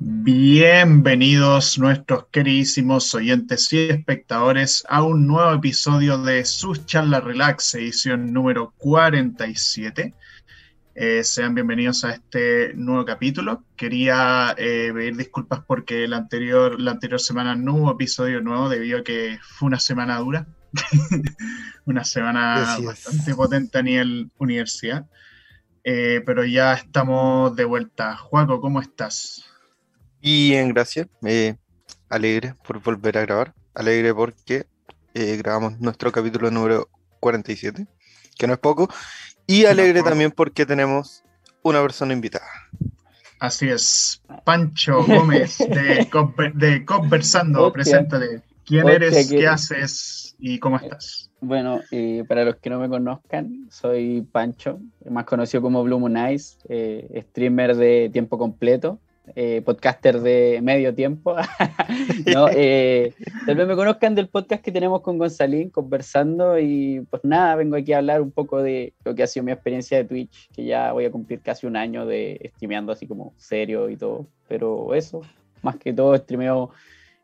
Bienvenidos nuestros queridísimos oyentes y espectadores a un nuevo episodio de Sus Charla Relax, edición número 47. Eh, sean bienvenidos a este nuevo capítulo. Quería eh, pedir disculpas porque la anterior, la anterior semana no hubo episodio nuevo debido a que fue una semana dura, una semana bastante potente a nivel universidad. Eh, pero ya estamos de vuelta. Juaco, ¿cómo estás? Bien, gracias. alegre por volver a grabar. Alegre porque grabamos nuestro capítulo número 47, que no es poco. Y alegre también porque tenemos una persona invitada. Así es, Pancho Gómez de, Conversando, preséntate. ¿Quién eres? ¿Qué haces? ¿Y cómo estás? Bueno, eh, para los que no me conozcan, soy Pancho, más conocido como Blue Moon Eyes, eh, streamer de tiempo completo. Eh, podcaster de medio tiempo. no, eh, tal vez me conozcan del podcast que tenemos con Gonzalín conversando y pues nada, vengo aquí a hablar un poco de lo que ha sido mi experiencia de Twitch, que ya voy a cumplir casi un año de streameando así como serio y todo, pero eso, más que todo streameo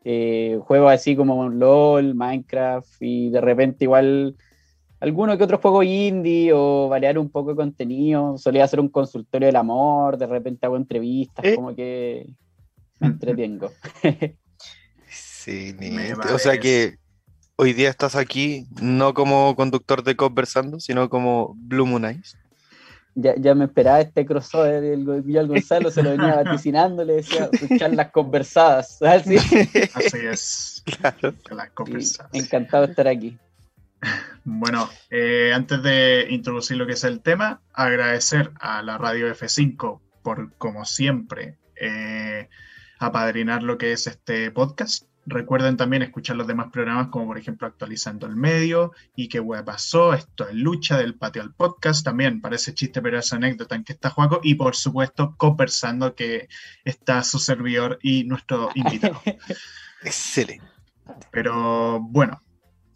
eh, juegos así como LOL, Minecraft y de repente igual alguno que otro juego indie o variar un poco de contenido. Solía hacer un consultorio del amor, de repente hago entrevistas, eh. como que me entretengo. sí, o sea que hoy día estás aquí no como conductor de Conversando, sino como Blue Moon Eyes. Ya, ya, me esperaba este crossover, el, yo al Gonzalo se lo venía vaticinando, le decía, las conversadas. Así, Así es. Claro. Las conversadas. encantado de estar aquí. Bueno, eh, antes de introducir lo que es el tema, agradecer a la radio F5 por, como siempre, eh, apadrinar lo que es este podcast. Recuerden también escuchar los demás programas, como por ejemplo Actualizando el Medio y qué web pasó, esto es Lucha del Patio al Podcast, también parece chiste, pero es anécdota en que está Juaco, y por supuesto Conversando, que está su servidor y nuestro invitado. Excelente. Pero bueno,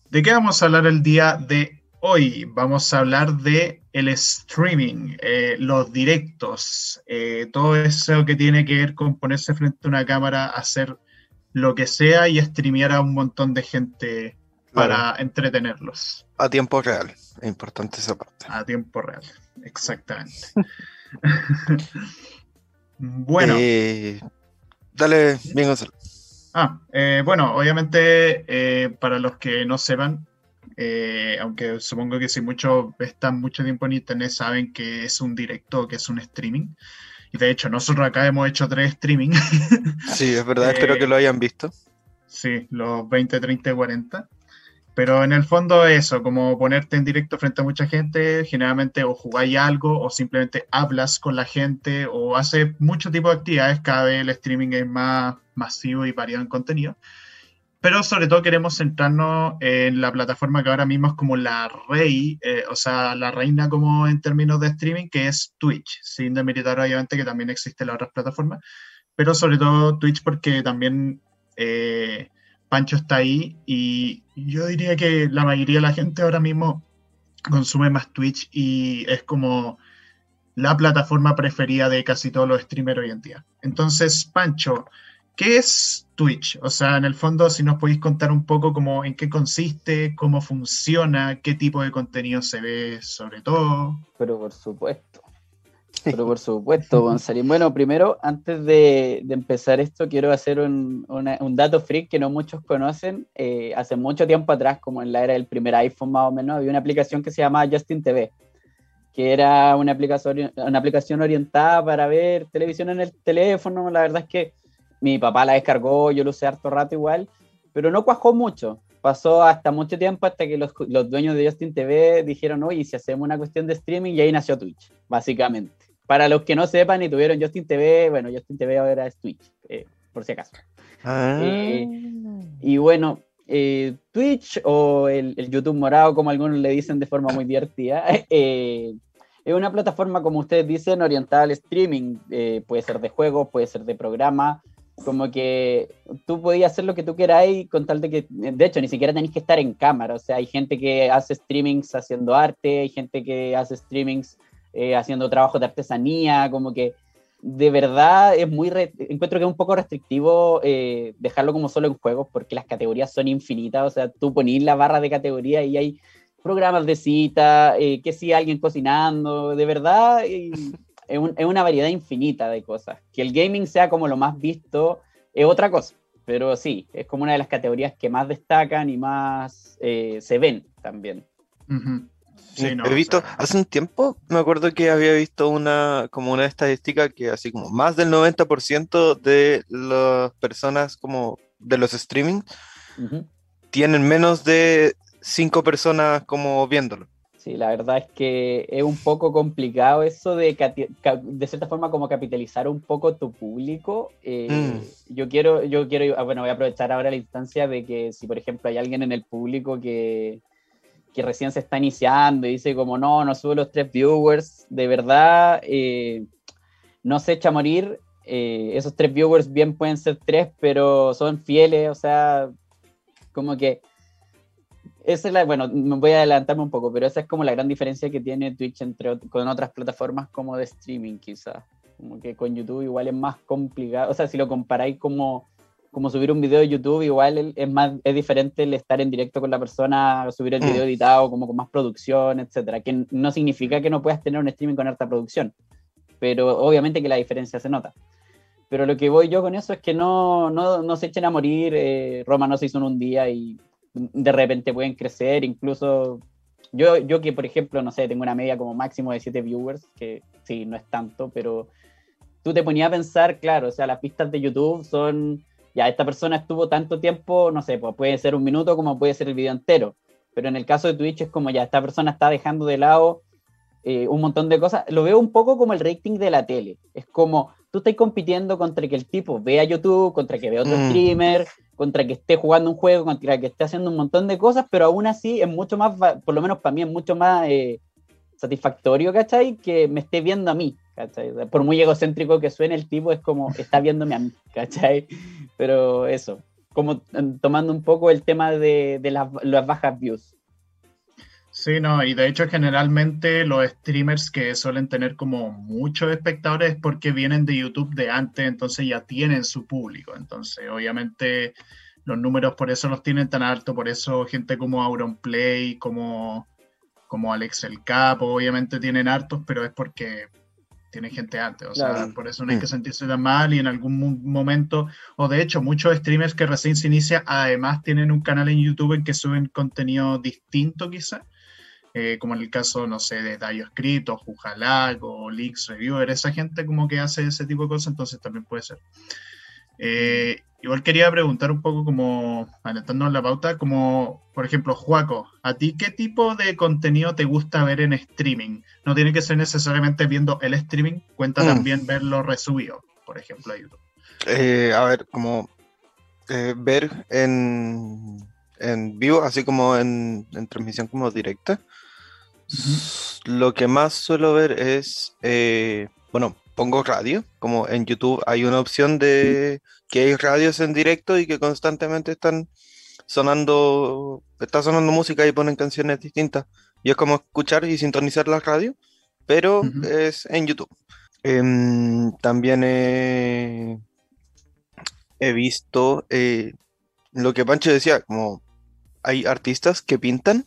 ¿De qué vamos a hablar el día de hoy? Vamos a hablar de el streaming, eh, los directos, eh, todo eso que tiene que ver con ponerse frente a una cámara, hacer lo que sea y streamear a un montón de gente para entretenerlos. A tiempo real, es importante esa parte. A tiempo real, exactamente. bueno. Eh, dale, bien, Gonzalo. Ah, eh, bueno, obviamente eh, para los que no sepan, eh, aunque supongo que si muchos están mucho tiempo en internet saben que es un directo, que es un streaming. Y de hecho, nosotros acá hemos hecho tres streaming. Sí, es verdad, espero que lo hayan visto. Sí, los 20, 30 y 40. Pero en el fondo eso, como ponerte en directo frente a mucha gente, generalmente o jugáis algo o simplemente hablas con la gente o hace mucho tipo de actividades, cada vez el streaming es más masivo y variado en contenido. Pero sobre todo queremos centrarnos en la plataforma que ahora mismo es como la rey, eh, o sea, la reina como en términos de streaming, que es Twitch, sin demeritar obviamente que también existen las otras plataformas, pero sobre todo Twitch porque también... Eh, Pancho está ahí y yo diría que la mayoría de la gente ahora mismo consume más Twitch y es como la plataforma preferida de casi todos los streamers hoy en día. Entonces, Pancho, ¿qué es Twitch? O sea, en el fondo, si nos podéis contar un poco cómo, en qué consiste, cómo funciona, qué tipo de contenido se ve sobre todo. Pero por supuesto. Pero por supuesto, González. Bueno, primero, antes de, empezar esto, quiero hacer un, dato freak que no muchos conocen. Eh, hace mucho tiempo atrás, como en la era del primer iPhone más o menos, había una aplicación que se llamaba Justin TV, que era una aplicación, una aplicación orientada para ver televisión en el teléfono. La verdad es que mi papá la descargó, yo lo usé harto rato igual, pero no cuajó mucho. Pasó hasta mucho tiempo hasta que los, los dueños de Justin TV dijeron, oye, si hacemos una cuestión de streaming, y ahí nació Twitch, básicamente. Para los que no sepan y tuvieron Justin TV, bueno, Justin TV ahora es Twitch, eh, por si acaso. Ah. Eh, y bueno, eh, Twitch o el, YouTube morado, como algunos le dicen de forma muy divertida, es una plataforma, como ustedes dicen, orientada al streaming. puede ser de juegos, puede ser de programa. Como que tú podías hacer lo que tú queráis con tal de que, de hecho, ni siquiera tenéis que estar en cámara. O sea, hay gente que hace streamings haciendo arte, hay gente que hace streamings eh, haciendo trabajos de artesanía, como que de verdad es muy, encuentro que es un poco restrictivo eh, dejarlo como solo en juegos porque las categorías son infinitas, o sea, tú ponís la barra de categoría y hay programas de cita, eh, que si alguien cocinando, de verdad es, una variedad infinita de cosas. Que el gaming sea como lo más visto es otra cosa, pero sí, es como una de las categorías que más destacan y más eh, se ven también. He visto, hace un tiempo me acuerdo que había visto una como una estadística que así como más del 90% de las personas como de los streaming tienen menos de cinco personas como viéndolo. Sí, la verdad es que es un poco complicado eso de, de cierta forma, como capitalizar un poco tu público. Eh, mm. Yo quiero, yo quiero, ah, bueno, voy a aprovechar ahora la instancia de que si, por ejemplo, hay alguien en el público que, que recién se está iniciando y dice como, no, no sube los tres viewers, de verdad, eh, no se echa a morir. Eh, esos tres viewers bien pueden ser tres, pero son fieles, o sea, como que esa es la, bueno, me voy a adelantarme un poco, pero esa es como la gran diferencia que tiene Twitch entre con otras plataformas como de streaming, quizás. Como que con YouTube igual es más complicado. O sea, si lo comparáis como, como subir un video de YouTube, igual es más es diferente el estar en directo con la persona, subir el video mm. editado, como con más producción, etcétera. Que no significa que no puedas tener un streaming con alta producción, pero obviamente que la diferencia se nota. Pero lo que voy yo con eso es que no, no, no se echen a morir. Eh, Roma no se hizo en un día y de repente pueden crecer, incluso yo, yo que por ejemplo, no sé, tengo una media como máximo de 7 viewers, que sí, no es tanto, pero tú te ponías a pensar, claro, o sea, las pistas de YouTube son, ya, esta persona estuvo tanto tiempo, no sé, pues puede ser un minuto como puede ser el video entero, pero en el caso de Twitch es como ya, esta persona está dejando de lado eh, un montón de cosas, lo veo un poco como el rating de la tele, es como tú estás compitiendo contra que el tipo vea YouTube, contra que vea otro mm. streamer, contra que esté jugando un juego, contra que esté haciendo un montón de cosas, pero aún así es mucho más, por lo menos para mí es mucho más eh, satisfactorio, ¿cachai? Que me esté viendo a mí, ¿cachai? Por muy egocéntrico que suene el tipo, es como, está viéndome a mí, ¿cachai? Pero eso, como tomando un poco el tema de, las bajas views. Sí, no, y de hecho generalmente los streamers que suelen tener como muchos espectadores es porque vienen de YouTube de antes, entonces ya tienen su público, entonces obviamente los números por eso los tienen tan alto, por eso gente como Auronplay, como, como Alex El Capo, obviamente tienen hartos, pero es porque tienen gente antes, o sea, por eso no hay que mm. sentirse tan mal y en algún momento, o de hecho muchos streamers que recién se inician, además tienen un canal en YouTube en que suben contenido distinto quizá eh, como en el caso, no sé, de Dayo Escrito, Jujalag o Leaks Reviewer, esa gente como que hace ese tipo de cosas, entonces también puede ser. Eh, igual quería preguntar un poco como, en la pauta, como, por ejemplo, Juaco, ¿a ti qué tipo de contenido te gusta ver en streaming? No tiene que ser necesariamente viendo el streaming, cuenta mm. también verlo resubido, por ejemplo, a YouTube. Eh, a ver, como ver en, en, vivo, así como en, en transmisión como directa. Lo que más suelo ver es, eh, bueno, pongo radio, como en YouTube hay una opción de que hay radios en directo y que constantemente están sonando, está sonando música y ponen canciones distintas. Y es como escuchar y sintonizar la radio, pero es en YouTube. Em, también he, visto eh, lo que Pancho decía, como hay artistas que pintan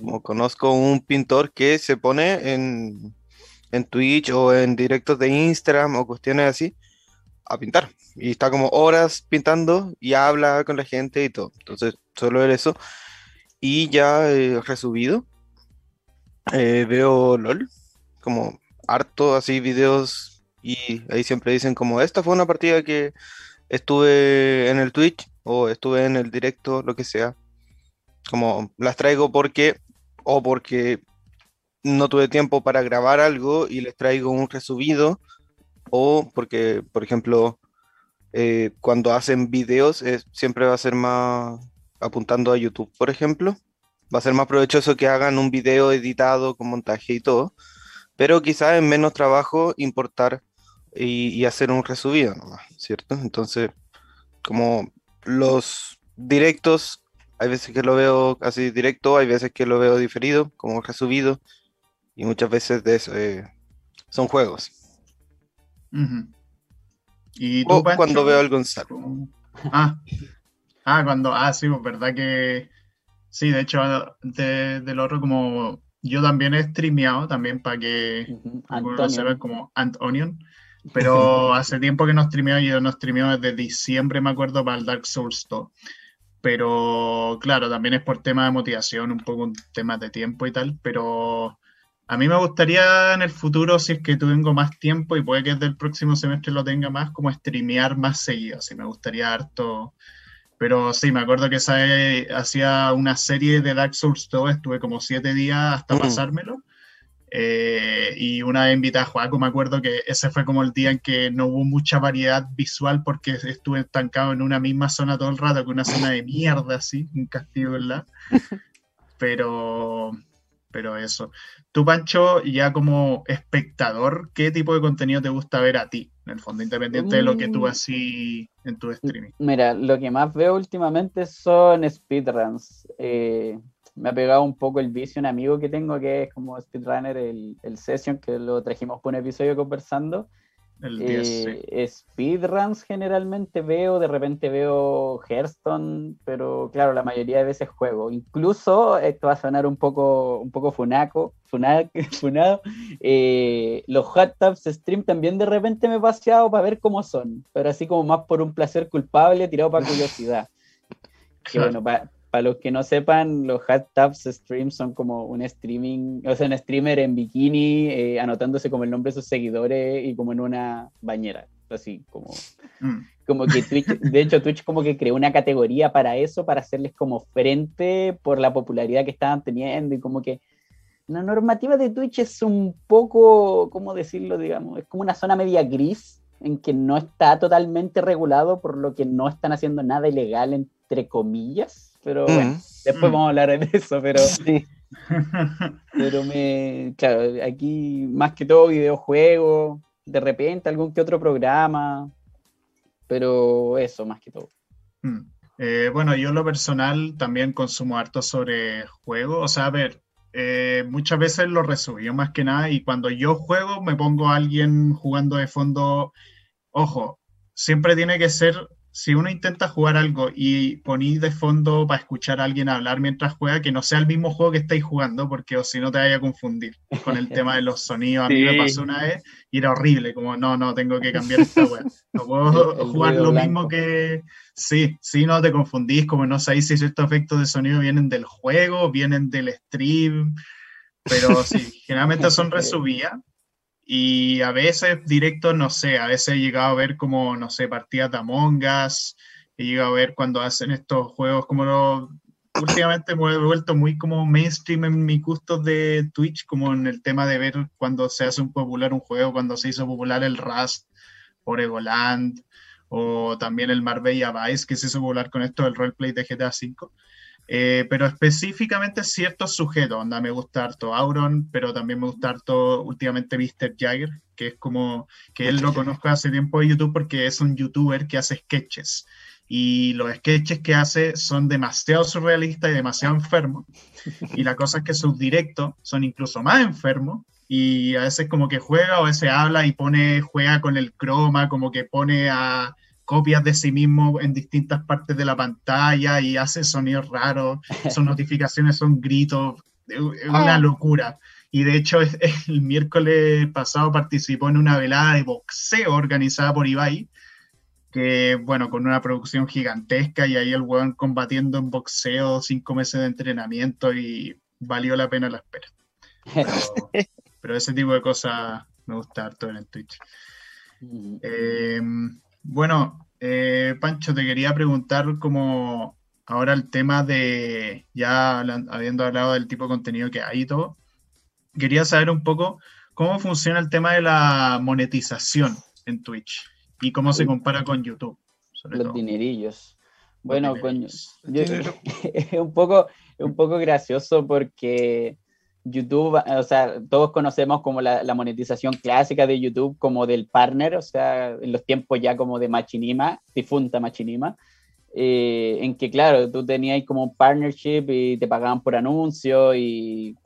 como conozco un pintor que se pone en, en Twitch o en directos de Instagram o cuestiones así a pintar. Y está como horas pintando y habla con la gente y todo. Entonces, suelo ver eso. Y ya he resubido. Eh, veo LOL. Como harto así videos. Y ahí siempre dicen como esta fue una partida que estuve en el Twitch o estuve en el directo, lo que sea como las traigo porque o porque no tuve tiempo para grabar algo y les traigo un resubido o porque, por ejemplo, eh, cuando hacen videos siempre va a ser más apuntando a YouTube, por ejemplo. Va a ser más provechoso que hagan un video editado con montaje y todo, pero quizás es menos trabajo importar y, hacer un resubido, ¿cierto? Entonces, como los directos hay veces que lo veo así directo, hay veces que lo veo diferido, como resubido, y muchas veces de eso, eh, son juegos. ¿Y tú, cuando veo algo en sal. Ah, ah, cuando, ah, sí, pues verdad que sí, de hecho, de, del otro como yo también he streameado también para que uh se ve como Ant Onion. Pero hace tiempo que no streameo, yo no streameo desde diciembre, me acuerdo, para el Dark Souls 2. Pero claro, también es por tema de motivación, un poco un tema de tiempo y tal. Pero a mí me gustaría en el futuro, si es que tengo más tiempo y puede que desde el próximo semestre lo tenga más, como streamear más seguido. Así me gustaría harto. Pero sí, me acuerdo que esa, hacía una serie de Dark Souls 2, estuve como siete días hasta mm. pasármelo. Eh, y una vez invité a Joaco, me acuerdo que ese fue como el día en que no hubo mucha variedad visual porque estuve estancado en una misma zona todo el rato, con una zona de mierda así, un castigo, ¿verdad? Pero, pero eso. Tú, Pancho, ya como espectador, ¿qué tipo de contenido te gusta ver a ti? En el fondo, independiente de lo que tú mm. así en tu streaming. Mira, lo que más veo últimamente son speedruns. Eh, me ha pegado un poco el vicio un amigo que tengo que es como speedrunner, el, el Session, que lo trajimos por un episodio conversando. El 10, eh, Speedruns generalmente veo, de repente veo Hearthstone, pero claro, la mayoría de veces juego. Incluso, esto va a sonar un poco, un poco funaco, funado, eh, los hot tubs stream también de repente me he paseado para ver cómo son, pero así como más por un placer culpable, tirado para curiosidad. Que bueno, para para los que no sepan, los Hot Tubs Streams son como un streaming, o sea, un streamer en bikini, eh, anotándose como el nombre de sus seguidores y como en una bañera. Así como, mm. como que Twitch, de hecho, Twitch como que creó una categoría para eso, para hacerles como frente por la popularidad que estaban teniendo y como que la normativa de Twitch es un poco, ¿cómo decirlo? Digamos, es como una zona media gris en que no está totalmente regulado, por lo que no están haciendo nada ilegal, entre comillas pero bueno, mm. después mm. vamos a hablar de eso, pero sí. pero me, claro, aquí más que todo videojuegos, de repente algún que otro programa, pero eso más que todo. Mm. Eh, bueno, yo lo personal también consumo harto sobre juegos, o sea, a ver, eh, muchas veces lo resubí más que nada y cuando yo juego me pongo a alguien jugando de fondo, ojo, siempre tiene que ser si uno intenta jugar algo y ponéis de fondo para escuchar a alguien hablar mientras juega, que no sea el mismo juego que estáis jugando, porque o si no te vaya a confundir con el tema de los sonidos. A mí me pasó una vez y era horrible, como no, no, tengo que cambiar esta wea. No puedo jugar lo mismo que. Sí, sí, no te confundís, como no sabéis si estos efectos de sonido vienen del juego, vienen del stream, pero sí, generalmente son resubidas y a veces directo, no sé, a veces he llegado a ver como, no sé, partidas de Among Us, he llegado a ver cuando hacen estos juegos como lo, últimamente me he vuelto muy como mainstream en mi gusto de Twitch, como en el tema de ver cuando se hace un popular un juego, cuando se hizo popular el Rust o Egoland, o también el Marbella Vice, que se hizo popular con esto del roleplay de GTA V. Eh, pero específicamente ciertos sujetos, onda, me gusta harto Auron, pero también me gusta harto últimamente Mr. Jagger, que es como que él lo conozco hace tiempo de YouTube porque es un youtuber que hace sketches. Y los sketches que hace son demasiado surrealistas y demasiado enfermos. Y la cosa es que sus directos son incluso más enfermos. Y a veces como que juega o a veces habla y pone, juega con el croma, como que pone a, copias de sí mismo en distintas partes de la pantalla y hace sonidos raros, sus notificaciones son gritos, es una ah. locura. Y de hecho, el miércoles pasado participó en una velada de boxeo organizada por Ibai, que bueno, con una producción gigantesca y ahí el weón combatiendo en boxeo, cinco meses de entrenamiento y valió la pena la espera. Pero, ese tipo de cosas me gusta harto en el Twitch. Eh, bueno, eh, Pancho, te quería preguntar como ahora el tema de, ya habiendo hablado del tipo de contenido que hay y todo, quería saber un poco cómo funciona el tema de la monetización en Twitch y cómo se compara con YouTube. Los dinerillos. Bueno, es un poco, un poco gracioso porque YouTube, o sea, todos conocemos como la, monetización clásica de YouTube como del partner, o sea, en los tiempos ya como de Machinima, difunta Machinima, eh, en que claro, tú tenías como un partnership y te pagaban por anuncio y,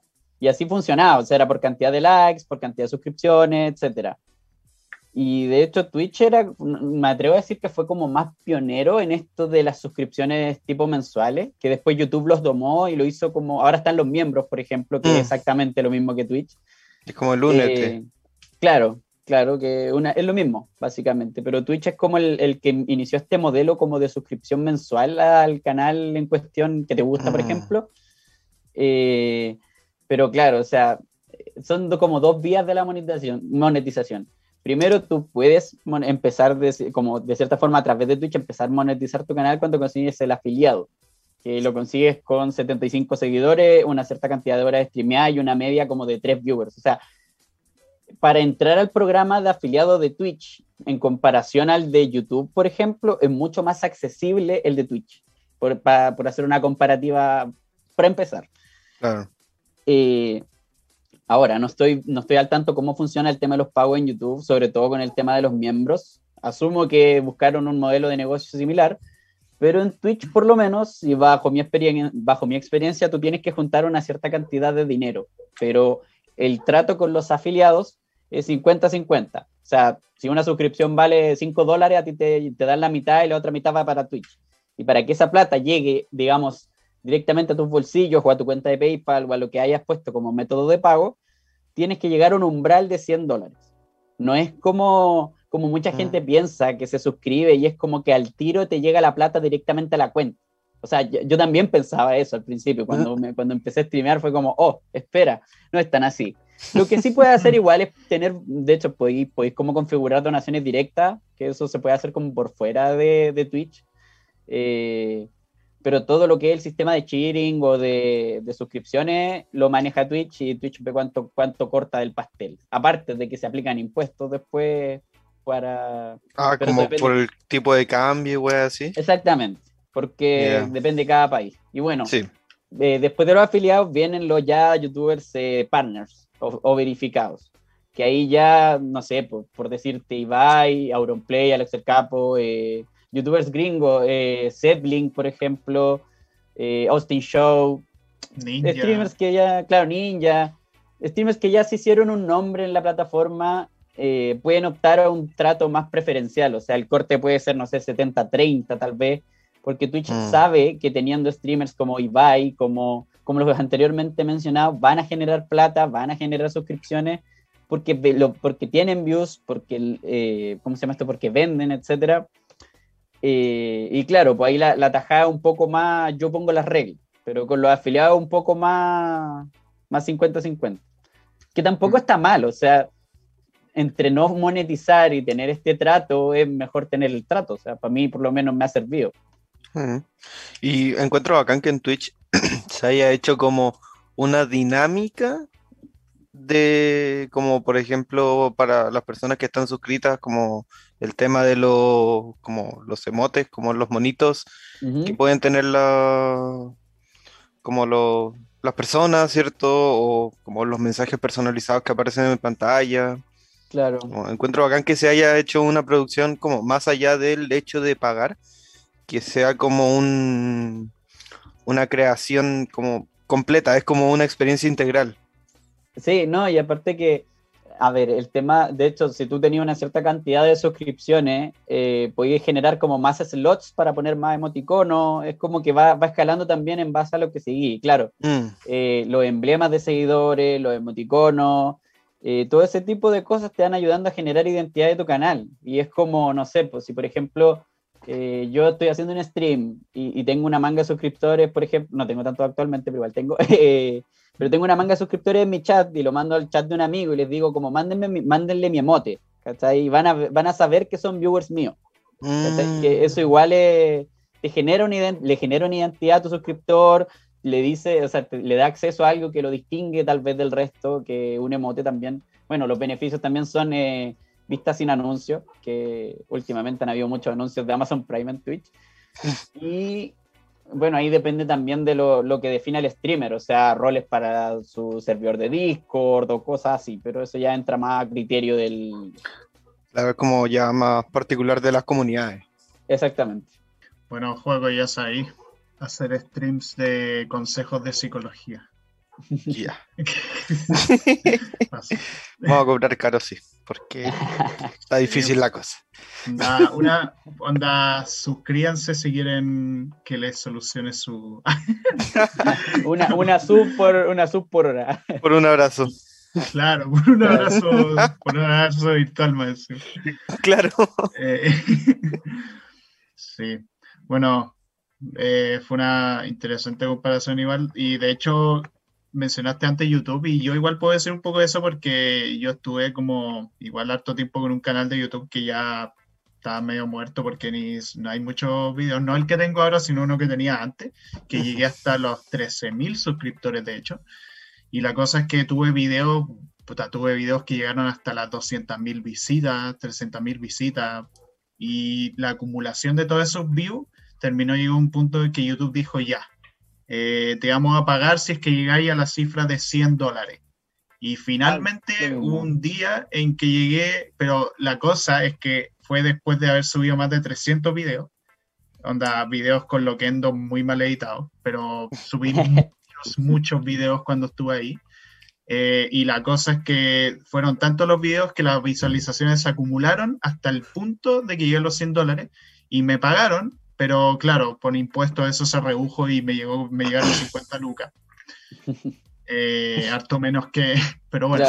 y, así funcionaba, o sea, era por cantidad de likes, por cantidad de suscripciones, etc. Y de hecho Twitch era, me atrevo a decir que fue como más pionero en esto de las suscripciones tipo mensuales, que después YouTube los domó y lo hizo como, ahora están los miembros, por ejemplo, que es mm. exactamente lo mismo que Twitch. Es como el lunes. Eh, claro, claro, que una, es lo mismo, básicamente, pero Twitch es como el, que inició este modelo como de suscripción mensual al canal en cuestión que te gusta, por mm. ejemplo. Eh, pero claro, o sea, son como dos vías de la monetización. monetización. Primero, tú puedes empezar de, como de cierta forma a través de Twitch, empezar a monetizar tu canal cuando consigues el afiliado, que lo consigues con 75 seguidores, una cierta cantidad de horas de streameada y una media como de 3 viewers. O sea, para entrar al programa de afiliado de Twitch, en comparación al de YouTube, por ejemplo, es mucho más accesible el de Twitch, por, por hacer una comparativa para empezar. Claro. Eh, Ahora, no estoy, no estoy al tanto cómo funciona el tema de los pagos en YouTube, sobre todo con el tema de los miembros. Asumo que buscaron un modelo de negocio similar, pero en Twitch por lo menos, y bajo mi, bajo mi experiencia, tú tienes que juntar una cierta cantidad de dinero, pero el trato con los afiliados es 50-50. O sea, si una suscripción vale 5 dólares, a ti te, te dan la mitad y la otra mitad va para Twitch. Y para que esa plata llegue, digamos, directamente a tus bolsillos o a tu cuenta de PayPal o a lo que hayas puesto como método de pago, tienes que llegar a un umbral de 100 dólares. No es como, como mucha ah. gente piensa que se suscribe y es como que al tiro te llega la plata directamente a la cuenta. O sea, yo, también pensaba eso al principio, cuando, ah. cuando empecé a streamear fue como, oh, espera, no es tan así. Lo que sí puede hacer igual es tener, de hecho, podéis, podéis como configurar donaciones directas, que eso se puede hacer como por fuera de, de Twitch. Eh, pero todo lo que es el sistema de cheering o de, suscripciones lo maneja Twitch y Twitch ve cuánto, cuánto corta del pastel. Aparte de que se aplican impuestos después para... Ah, como por el tipo de cambio, güey, así. Exactamente, porque depende de cada país. Y bueno, eh, después de los afiliados vienen los ya youtubers eh, partners o, verificados. Que ahí ya, no sé, por, por decirte, Ibai, Auronplay, Alex El Capo, eh, youtubers gringos, eh, por ejemplo, eh, Austin Show, Ninja. streamers que ya, claro, Ninja, streamers que ya se hicieron un nombre en la plataforma, eh, pueden optar a un trato más preferencial, o sea, el corte puede ser, no sé, 70-30 tal vez, porque Twitch mm. sabe que teniendo streamers como Ibai, como, como los anteriormente mencionados, van a generar plata, van a generar suscripciones, porque, lo, porque tienen views, porque, eh, ¿cómo se llama esto? Porque venden, etcétera. Eh, y claro, pues ahí la, la, tajada un poco más, yo pongo las reglas, pero con los afiliados un poco más, más 50-50. Que tampoco mm. está mal, o sea, entre no monetizar y tener este trato, es mejor tener el trato, o sea, para mí por lo menos me ha servido. Y encuentro bacán que en Twitch se haya hecho como una dinámica de, como por ejemplo, para las personas que están suscritas, como el tema de los, como los emotes, como los monitos que pueden tener la, como los, las personas, ¿cierto? O como los mensajes personalizados que aparecen en pantalla. Claro. encuentro bacán que se haya hecho una producción como más allá del hecho de pagar, que sea como un una creación como completa, es como una experiencia integral. Sí, no, y aparte que a ver, el tema, de hecho, si tú tenías una cierta cantidad de suscripciones, eh, podías generar como más slots para poner más emoticonos, es como que va, escalando también en base a lo que seguí, claro. Mm. Eh, los emblemas de seguidores, los emoticonos, eh, todo ese tipo de cosas te van ayudando a generar identidad de tu canal. Y es como, no sé, pues si por ejemplo yo estoy haciendo un stream y, y, tengo una manga de suscriptores, por ejemplo, no tengo tanto actualmente, pero igual tengo, pero tengo una manga de suscriptores en mi chat y lo mando al chat de un amigo y les digo como mándenme, mándenle mi emote, ¿cachai? Y van a, van a saber que son viewers míos. Mm. Que eso igual te genera le genera una identidad a tu suscriptor, le dice, o sea, le da acceso a algo que lo distingue tal vez del resto, que un emote también. Bueno, los beneficios también son eh, vistas sin anuncios, que últimamente han habido muchos anuncios de Amazon Prime en Twitch. Y bueno, ahí depende también de lo, que define el streamer, o sea, roles para su servidor de Discord o cosas así, pero eso ya entra más a criterio del... Claro, como ya más particular de las comunidades. Exactamente. Bueno, juego ya es ahí, hacer streams de consejos de psicología. Ya. Vamos a cobrar caro, sí. Porque está difícil la cosa. Una, una onda, suscríbanse si quieren que les solucione su. una, una sub por una sub por hora. Por un abrazo. Claro, por un abrazo, por un abrazo virtual, más. Claro. Eh, sí. Bueno, eh, fue una interesante comparación igual. Y de hecho, mencionaste antes YouTube y yo igual puedo decir un poco de eso porque yo estuve como igual harto tiempo con un canal de YouTube que ya estaba medio muerto porque ni, no hay muchos videos, no el que tengo ahora, sino uno que tenía antes, que llegué hasta los 13.000 suscriptores de hecho. Y la cosa es que tuve videos, puta, tuve videos que llegaron hasta las 200.000 visitas, 300.000 visitas y la acumulación de todos esos views terminó llegó a un punto en que YouTube dijo ya, eh, te vamos a pagar si es que llegáis a la cifra de 100 dólares. Y finalmente un día en que llegué, pero la cosa es que fue después de haber subido más de 300 videos, onda, videos con Loquendo muy mal editados, pero subí muchos, muchos videos cuando estuve ahí. Eh, y la cosa es que fueron tantos los videos que las visualizaciones se acumularon hasta el punto de que llegué a los 100 dólares y me pagaron pero claro, por impuestos eso se redujo y me, llegó, me llegaron 50 lucas. Eh, harto menos que, pero bueno.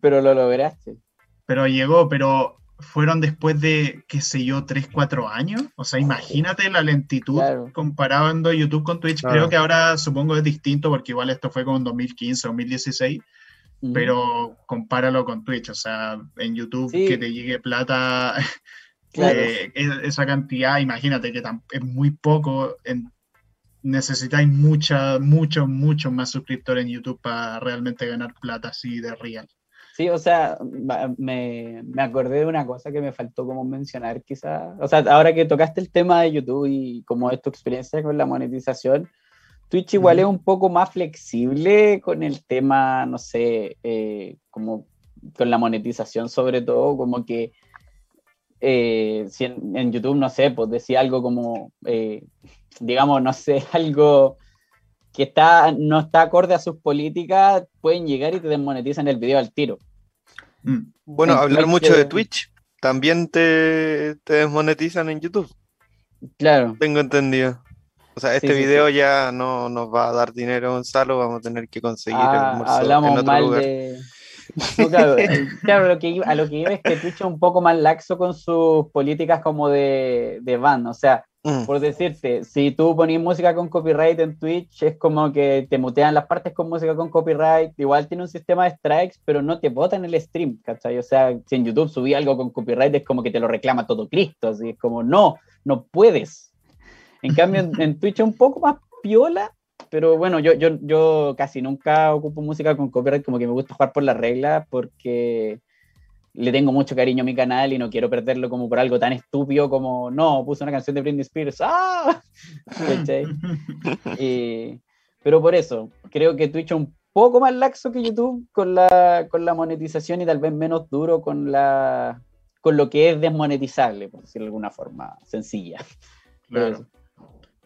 pero, lo lograste. Pero llegó, pero fueron después de, qué sé yo, 3, 4 años. O sea, imagínate la lentitud comparando YouTube con Twitch. Creo que ahora supongo es distinto porque igual esto fue con 2015, 2016. Pero compáralo con Twitch, o sea, en YouTube que te llegue plata Eh, esa cantidad, imagínate que es muy poco. necesitáis mucha, muchos, muchos más suscriptores en YouTube para realmente ganar plata así de real. Sí, o sea, me, me, acordé de una cosa que me faltó como mencionar quizá. O sea, ahora que tocaste el tema de YouTube y como es tu experiencia con la monetización, Twitch igual es un poco más flexible con el tema, no sé, eh, como con la monetización sobre todo, como que eh, si en, YouTube, no sé, pues decía algo como, eh, digamos, no sé, algo que está, no está acorde a sus políticas, pueden llegar y te desmonetizan el video al tiro. Mm. Bueno, hablar mucho de Twitch, también te, te, desmonetizan en YouTube. Claro. Tengo entendido. O sea, este video ya no nos va a dar dinero, Gonzalo, vamos a tener que conseguir el ah, almuerzo hablamos en otro mal lugar. De claro, lo que, a lo que iba es que Twitch es un poco más laxo con sus políticas como de, de ban. O sea, mm. por decirte, si tú pones música con copyright en Twitch, es como que te mutean las partes con música con copyright. Igual tiene un sistema de strikes, pero no te botan el stream, ¿cachai? O sea, si en YouTube subí algo con copyright, es como que te lo reclama todo Cristo. Así es como, no, no puedes. En cambio, en, en Twitch es un poco más piola pero bueno, yo, yo, yo casi nunca ocupo música con copyright, como que me gusta jugar por las reglas porque le tengo mucho cariño a mi canal y no quiero perderlo como por algo tan estúpido como, no, puse una canción de Britney Spears, ¡ah! pero por eso, creo que Twitch es un poco más laxo que YouTube con la, con la monetización y tal vez menos duro con, la, con lo que es desmonetizable, por decirlo de alguna forma sencilla. Claro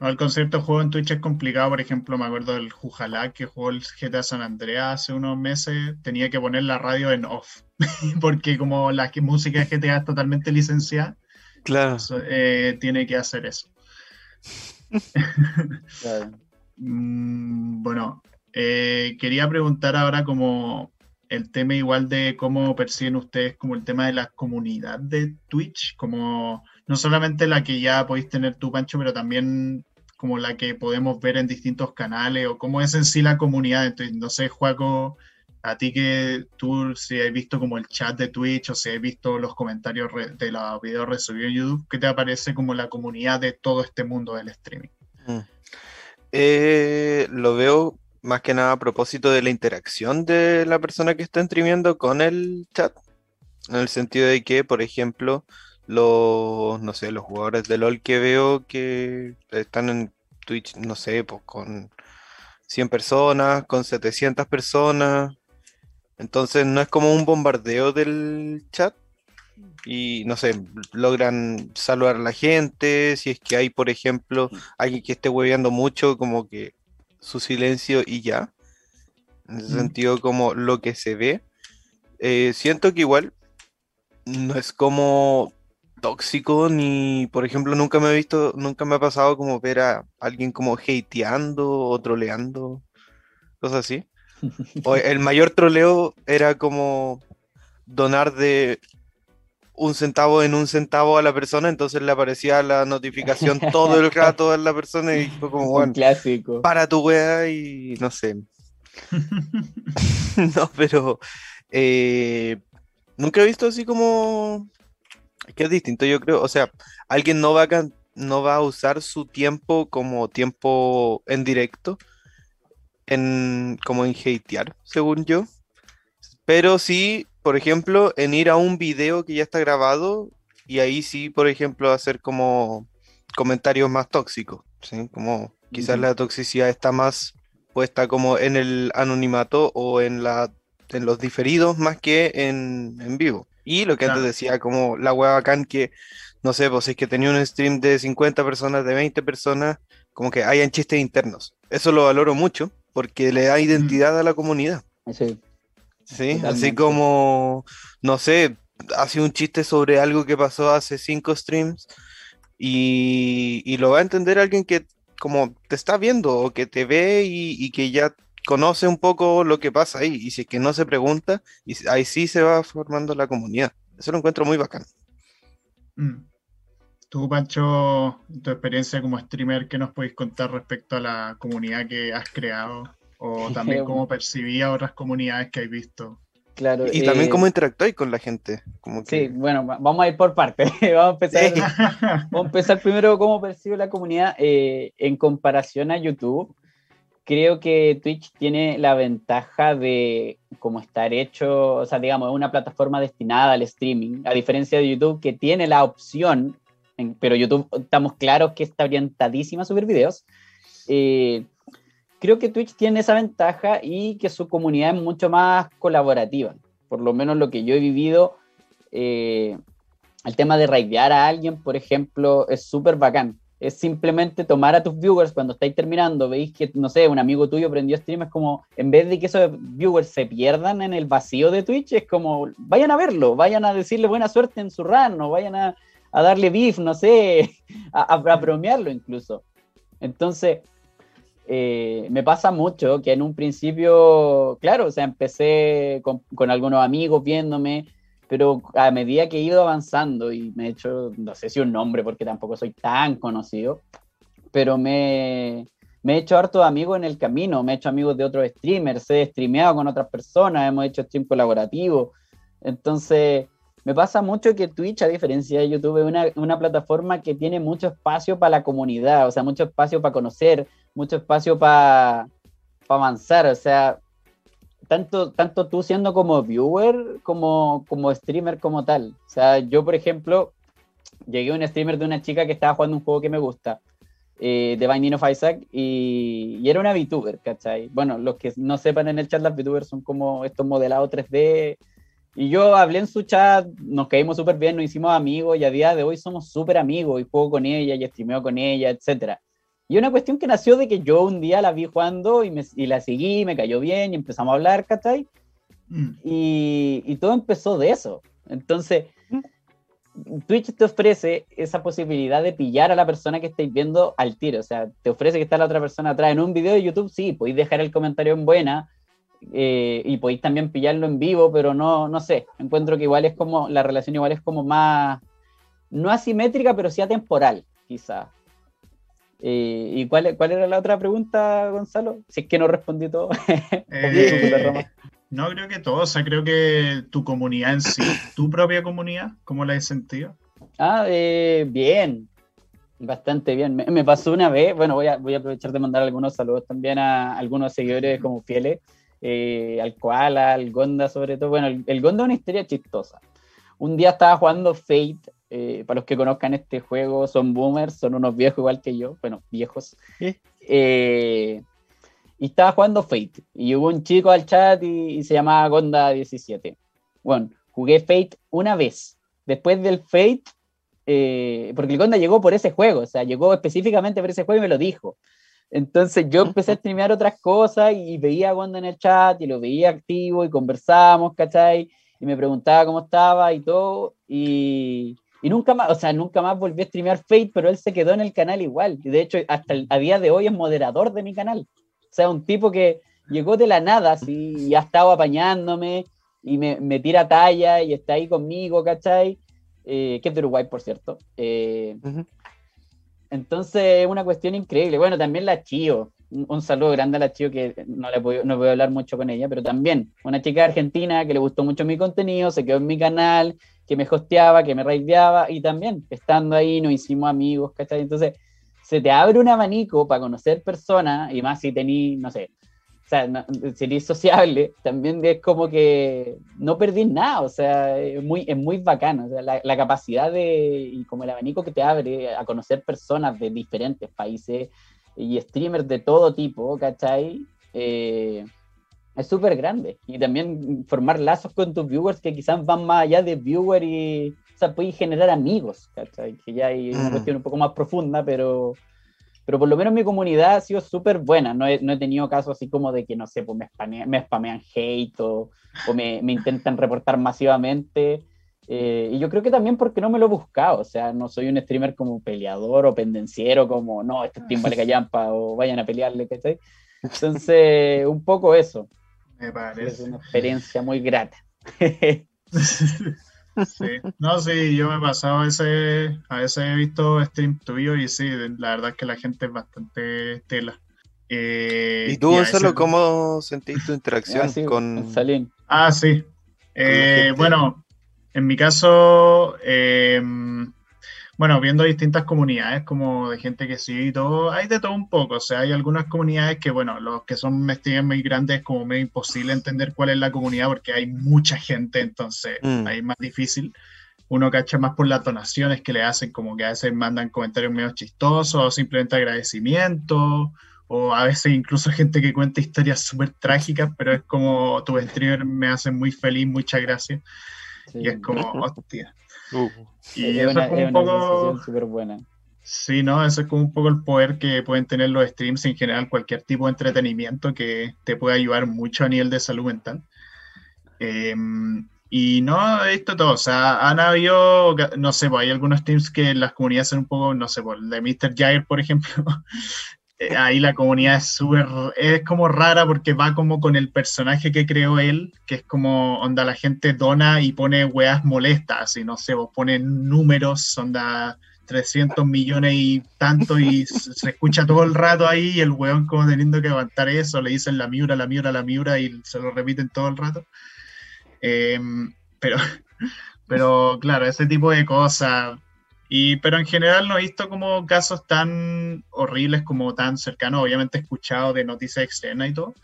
el concepto de juego en Twitch es complicado. Por ejemplo, me acuerdo del Jujalá que jugó el GTA San Andreas hace unos meses. Tenía que poner la radio en off. porque como la música de GTA es totalmente licenciada, claro. Eh, tiene que hacer eso. Mm, bueno, eh, quería preguntar ahora como el tema igual de cómo perciben ustedes como el tema de la comunidad de Twitch, como no solamente la que ya podéis tener tú, Pancho, pero también como la que podemos ver en distintos canales o cómo es en sí la comunidad. Entonces, no sé, Juaco, a ti que tú si has visto como el chat de Twitch o si has visto los comentarios de los videos recibidos en YouTube, ¿qué te aparece como la comunidad de todo este mundo del streaming? Mm. Eh, lo veo más que nada a propósito de la interacción de la persona que está streamiendo con el chat. En el sentido de que, por ejemplo, los, no sé, los jugadores de LOL que veo que están en Twitch, no sé, pues con 100 personas, con 700 personas. Entonces no es como un bombardeo del chat. Y no sé, logran saludar a la gente. Si es que hay, por ejemplo, alguien que esté hueveando mucho, como que su silencio y ya. En ese sentido, como lo que se ve. Eh, siento que igual no es como tóxico ni, por ejemplo, nunca me he visto, nunca me ha pasado como ver a alguien como hateando o troleando, cosas así. O el mayor troleo era como donar de un centavo en un centavo a la persona, entonces le aparecía la notificación todo el rato a la persona y fue como, bueno, clásico. para tu wea y no sé. no, pero eh, nunca he visto así como que es distinto, yo creo. O sea, alguien no va a, no va a usar su tiempo como tiempo en directo, en, como en hatear, según yo. Pero sí, por ejemplo, en ir a un video que ya está grabado y ahí sí, por ejemplo, hacer como comentarios más tóxicos. ¿sí? Como quizás la toxicidad está más puesta como en el anonimato o en la en los diferidos más que en, en vivo. Y lo que antes decía, como la web bacán que, no sé, pues es que tenía un stream de 50 personas, de 20 personas, como que hayan chistes internos. Eso lo valoro mucho porque le da mm. identidad a la comunidad. Sí. Sí, así como, no sé, hace un chiste sobre algo que pasó hace cinco streams y, y lo va a entender alguien que como te está viendo o que te ve y, y que ya conoce un poco lo que pasa ahí. Y si es que no se pregunta, y ahí sí se va formando la comunidad. Eso lo encuentro muy bacán. Mm. Tú, Pancho, tu experiencia como streamer, ¿qué nos podéis contar respecto a la comunidad que has creado? O también cómo percibías otras comunidades que has visto. Claro, y también eh, cómo interactuáis con la gente. Como Sí, bueno, vamos a ir por partes. vamos, a empezar, vamos a empezar primero cómo percibe la comunidad eh, en comparación a YouTube creo que Twitch tiene la ventaja de como estar hecho, o sea, digamos, es una plataforma destinada al streaming, a diferencia de YouTube que tiene la opción, pero YouTube estamos claros que está orientadísima a subir videos. Eh, creo que Twitch tiene esa ventaja y que su comunidad es mucho más colaborativa, por lo menos lo que yo he vivido. Eh, el tema de raidear a alguien, por ejemplo, es súper bacán es simplemente tomar a tus viewers cuando estáis terminando, veis que, no sé, un amigo tuyo prendió stream, es como, en vez de que esos viewers se pierdan en el vacío de Twitch, es como, vayan a verlo, vayan a decirle buena suerte en su run, o vayan a, darle beef, no sé, a, a, bromearlo incluso. Entonces, eh, me pasa mucho que en un principio, claro, o sea, empecé con, con algunos amigos viéndome, pero a medida que he ido avanzando y me he hecho, no sé si un nombre porque tampoco soy tan conocido, pero me, me he hecho harto amigos en el camino, me he hecho amigos de otros streamers, he streameado con otras personas, hemos hecho stream colaborativo, entonces me pasa mucho que Twitch, a diferencia de YouTube, es una, una plataforma que tiene mucho espacio para la comunidad, o sea, mucho espacio para conocer, mucho espacio para avanzar, o sea, tanto, tanto tú siendo como viewer como, como streamer como tal. O sea, yo, por ejemplo, llegué a un streamer de una chica que estaba jugando un juego que me gusta, eh, de Binding of Isaac, y, era una VTuber, ¿cachai? Bueno, los que no sepan en el chat, las VTubers son como estos modelados 3D. Y yo hablé en su chat, nos caímos súper bien, nos hicimos amigos y a día de hoy somos súper amigos y juego con ella y streameo con ella, etcétera. Y una cuestión que nació de que yo un día la vi jugando y, me, y la seguí, me cayó bien y empezamos a hablar, ¿cachai? Mm. Y, y, todo empezó de eso. Entonces, Twitch te ofrece esa posibilidad de pillar a la persona que estáis viendo al tiro. O sea, te ofrece que está la otra persona atrás. En un video de YouTube, sí, podéis dejar el comentario en buena eh, y podéis también pillarlo en vivo, pero no, no sé. Encuentro que igual es como, la relación igual es como más, no asimétrica, pero sí atemporal, quizás. Eh, ¿Y cuál, cuál era la otra pregunta, Gonzalo? Si es que no respondí todo. Eh, no, creo que todo. O sea, creo que tu comunidad en sí, tu propia comunidad, ¿cómo la has sentido? Ah, eh, bien. Bastante bien. Me, pasó una vez, bueno, voy a, voy a aprovechar de mandar algunos saludos también a algunos seguidores como fieles, al Koala, al Gonda sobre todo. Bueno, el, el Gonda es una historia chistosa. Un día estaba jugando Fate eh, para los que conozcan este juego, son boomers, son unos viejos igual que yo, bueno, viejos. Eh, y estaba jugando Fate. Y hubo un chico al chat y, se llamaba Gonda17. Bueno, jugué Fate una vez. Después del Fate, eh, porque el Gonda llegó por ese juego, o sea, llegó específicamente por ese juego y me lo dijo. Entonces yo empecé a streamear otras cosas y veía a Gonda en el chat y lo veía activo y conversamos, ¿cachai? y me preguntaba cómo estaba y todo, y, y nunca más, o sea, nunca más volví a streamear Fate, pero él se quedó en el canal igual, y de hecho hasta el, a día de hoy es moderador de mi canal, o sea, un tipo que llegó de la nada, así, y ha estado apañándome, y me, me tira talla, y está ahí conmigo, ¿cachai? Eh, que es de Uruguay, por cierto. Eh, entonces, una cuestión increíble. Bueno, también la Chio. Un, saludo grande a la Chio, que no le puedo, no voy a hablar mucho con ella, pero también una chica argentina que le gustó mucho mi contenido, se quedó en mi canal, que me hosteaba, que me raideaba, y también estando ahí nos hicimos amigos, ¿cachai? Entonces, se te abre un abanico para conocer personas, y más si tení, no sé, o sea, si eres sociable, también es como que no perdís nada, o sea, es muy, es muy bacano, o sea, la, la, capacidad de, y como el abanico que te abre a conocer personas de diferentes países y streamers de todo tipo, ¿cachai? Eh, es súper grande. Y también formar lazos con tus viewers que quizás van más allá de viewer y, o sea, puedes generar amigos, ¿cachai? Que ya hay una mm. cuestión un poco más profunda, pero pero por lo menos mi comunidad ha sido súper buena. No he, no he, tenido casos así como de que, no sé, pues me, spamean, me spamean hate o, o me, me, intentan reportar masivamente. Eh, y yo creo que también porque no me lo he buscado. O sea, no soy un streamer como peleador o pendenciero, como, no, este team vale callampa o vayan a pelearle, ¿cachai? Entonces, un poco eso. Me parece. Es una experiencia muy grata. Sí, no, sí, yo me he pasado a veces, a veces he visto stream tuyo y sí, la verdad es que la gente es bastante tela. Eh, ¿Y tú, Gonzalo, cómo sentiste tu interacción ah, con Salín? Ah, sí. Eh, bueno, en mi caso, eh, bueno, viendo distintas comunidades como de gente que sí y todo, hay de todo un poco, o sea, hay algunas comunidades que, bueno, los que son streamers muy grandes es como medio imposible entender cuál es la comunidad porque hay mucha gente, entonces mm. ahí es más difícil. Uno cacha más por las donaciones que le hacen, como que a veces mandan comentarios medio chistosos o simplemente agradecimiento, o a veces incluso gente que cuenta historias súper trágicas, pero es como tu streamer me hace muy feliz, muchas gracias. Y es como, hostia. Uh. y es eso es como un poco. Súper buena. Sí, ¿no? Eso es como un poco el poder que pueden tener los streams en general, cualquier tipo de entretenimiento que te puede ayudar mucho a nivel de salud mental. Em, y no he visto todo, o sea, han habido, no sé, pues hay algunos streams que las comunidades son un poco, no sé, pues el de Mr. Jair, por ejemplo, Eh, ahí la comunidad es súper, es como rara porque va como con el personaje que creó él, que es como, onda, la gente dona y pone weas molestas, y no sé, vos ponen números, onda, 300 millones y tanto, y se escucha todo el rato ahí, y el weón como teniendo que aguantar eso, le dicen la miura, la miura, la miura, y se lo repiten todo el rato. Em, pero, pero claro, ese tipo de cosas y, pero en general no he visto como casos tan horribles como tan cercanos. Obviamente he escuchado de noticias externas y todo,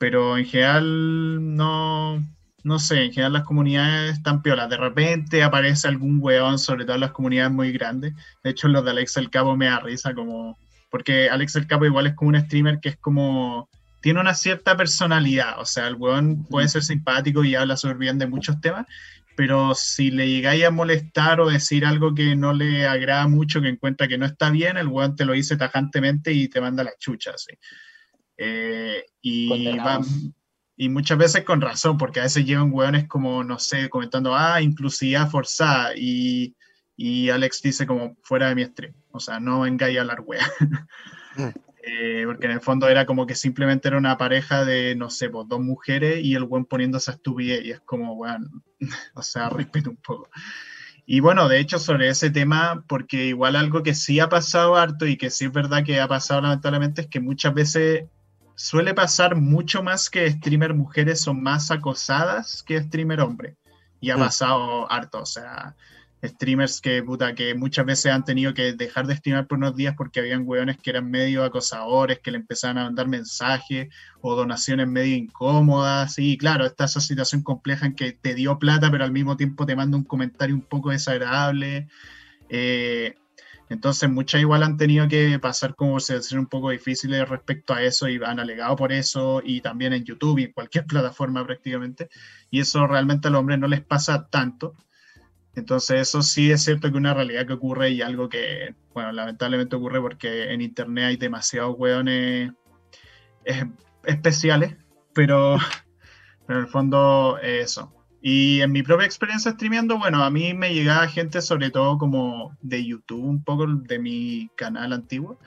pero en general no, no sé, en general las comunidades están piolas. De repente aparece algún weón, sobre todo en las comunidades muy grandes. De hecho, los de Alex el Capo me da risa, como, porque Alex el Capo igual es como un streamer que es como, tiene una cierta personalidad. O sea, el weón puede ser simpático y habla súper bien de muchos temas, pero si le llegáis a molestar o decir algo que no le agrada mucho, que encuentra que no está bien, el weón te lo dice tajantemente y te manda la chucha, eh, y, y muchas veces con razón, porque a veces llegan weones como, no sé, comentando, ah, inclusividad forzada, y, y Alex dice como, fuera de mi stream, o sea, no vengáis a hablar wea. Eh, porque en el fondo era como que simplemente era una pareja de, no sé, pues, dos mujeres y el buen poniéndose a estupidez y es como, bueno, o sea, respeto un poco. Y bueno, de hecho, sobre ese tema, porque igual algo que sí ha pasado harto y que sí es verdad que ha pasado lamentablemente es que muchas veces suele pasar mucho más que streamer mujeres son más acosadas que streamer hombre. Y ha pasado harto, o sea, streamers que, puta, que muchas veces han tenido que dejar de streamar por unos días porque habían hueones que eran medio acosadores, que le empezaban a mandar mensajes o donaciones medio incómodas. Y claro, está esa situación compleja en que te dio plata, pero al mismo tiempo te manda un comentario un poco desagradable. Eh, entonces, muchas igual han tenido que pasar como ser un poco difíciles respecto a eso y han alegado por eso, y también en YouTube y en cualquier plataforma prácticamente. Y eso realmente a los hombres no les pasa tanto. Entonces eso sí es cierto que una realidad que ocurre y algo que, bueno, lamentablemente ocurre porque en Internet hay demasiados hueones eh, especiales, pero, pero en el fondo eso. Y en mi propia experiencia streameando, bueno, a mí me llegaba gente sobre todo como de YouTube, un poco de mi canal antiguo.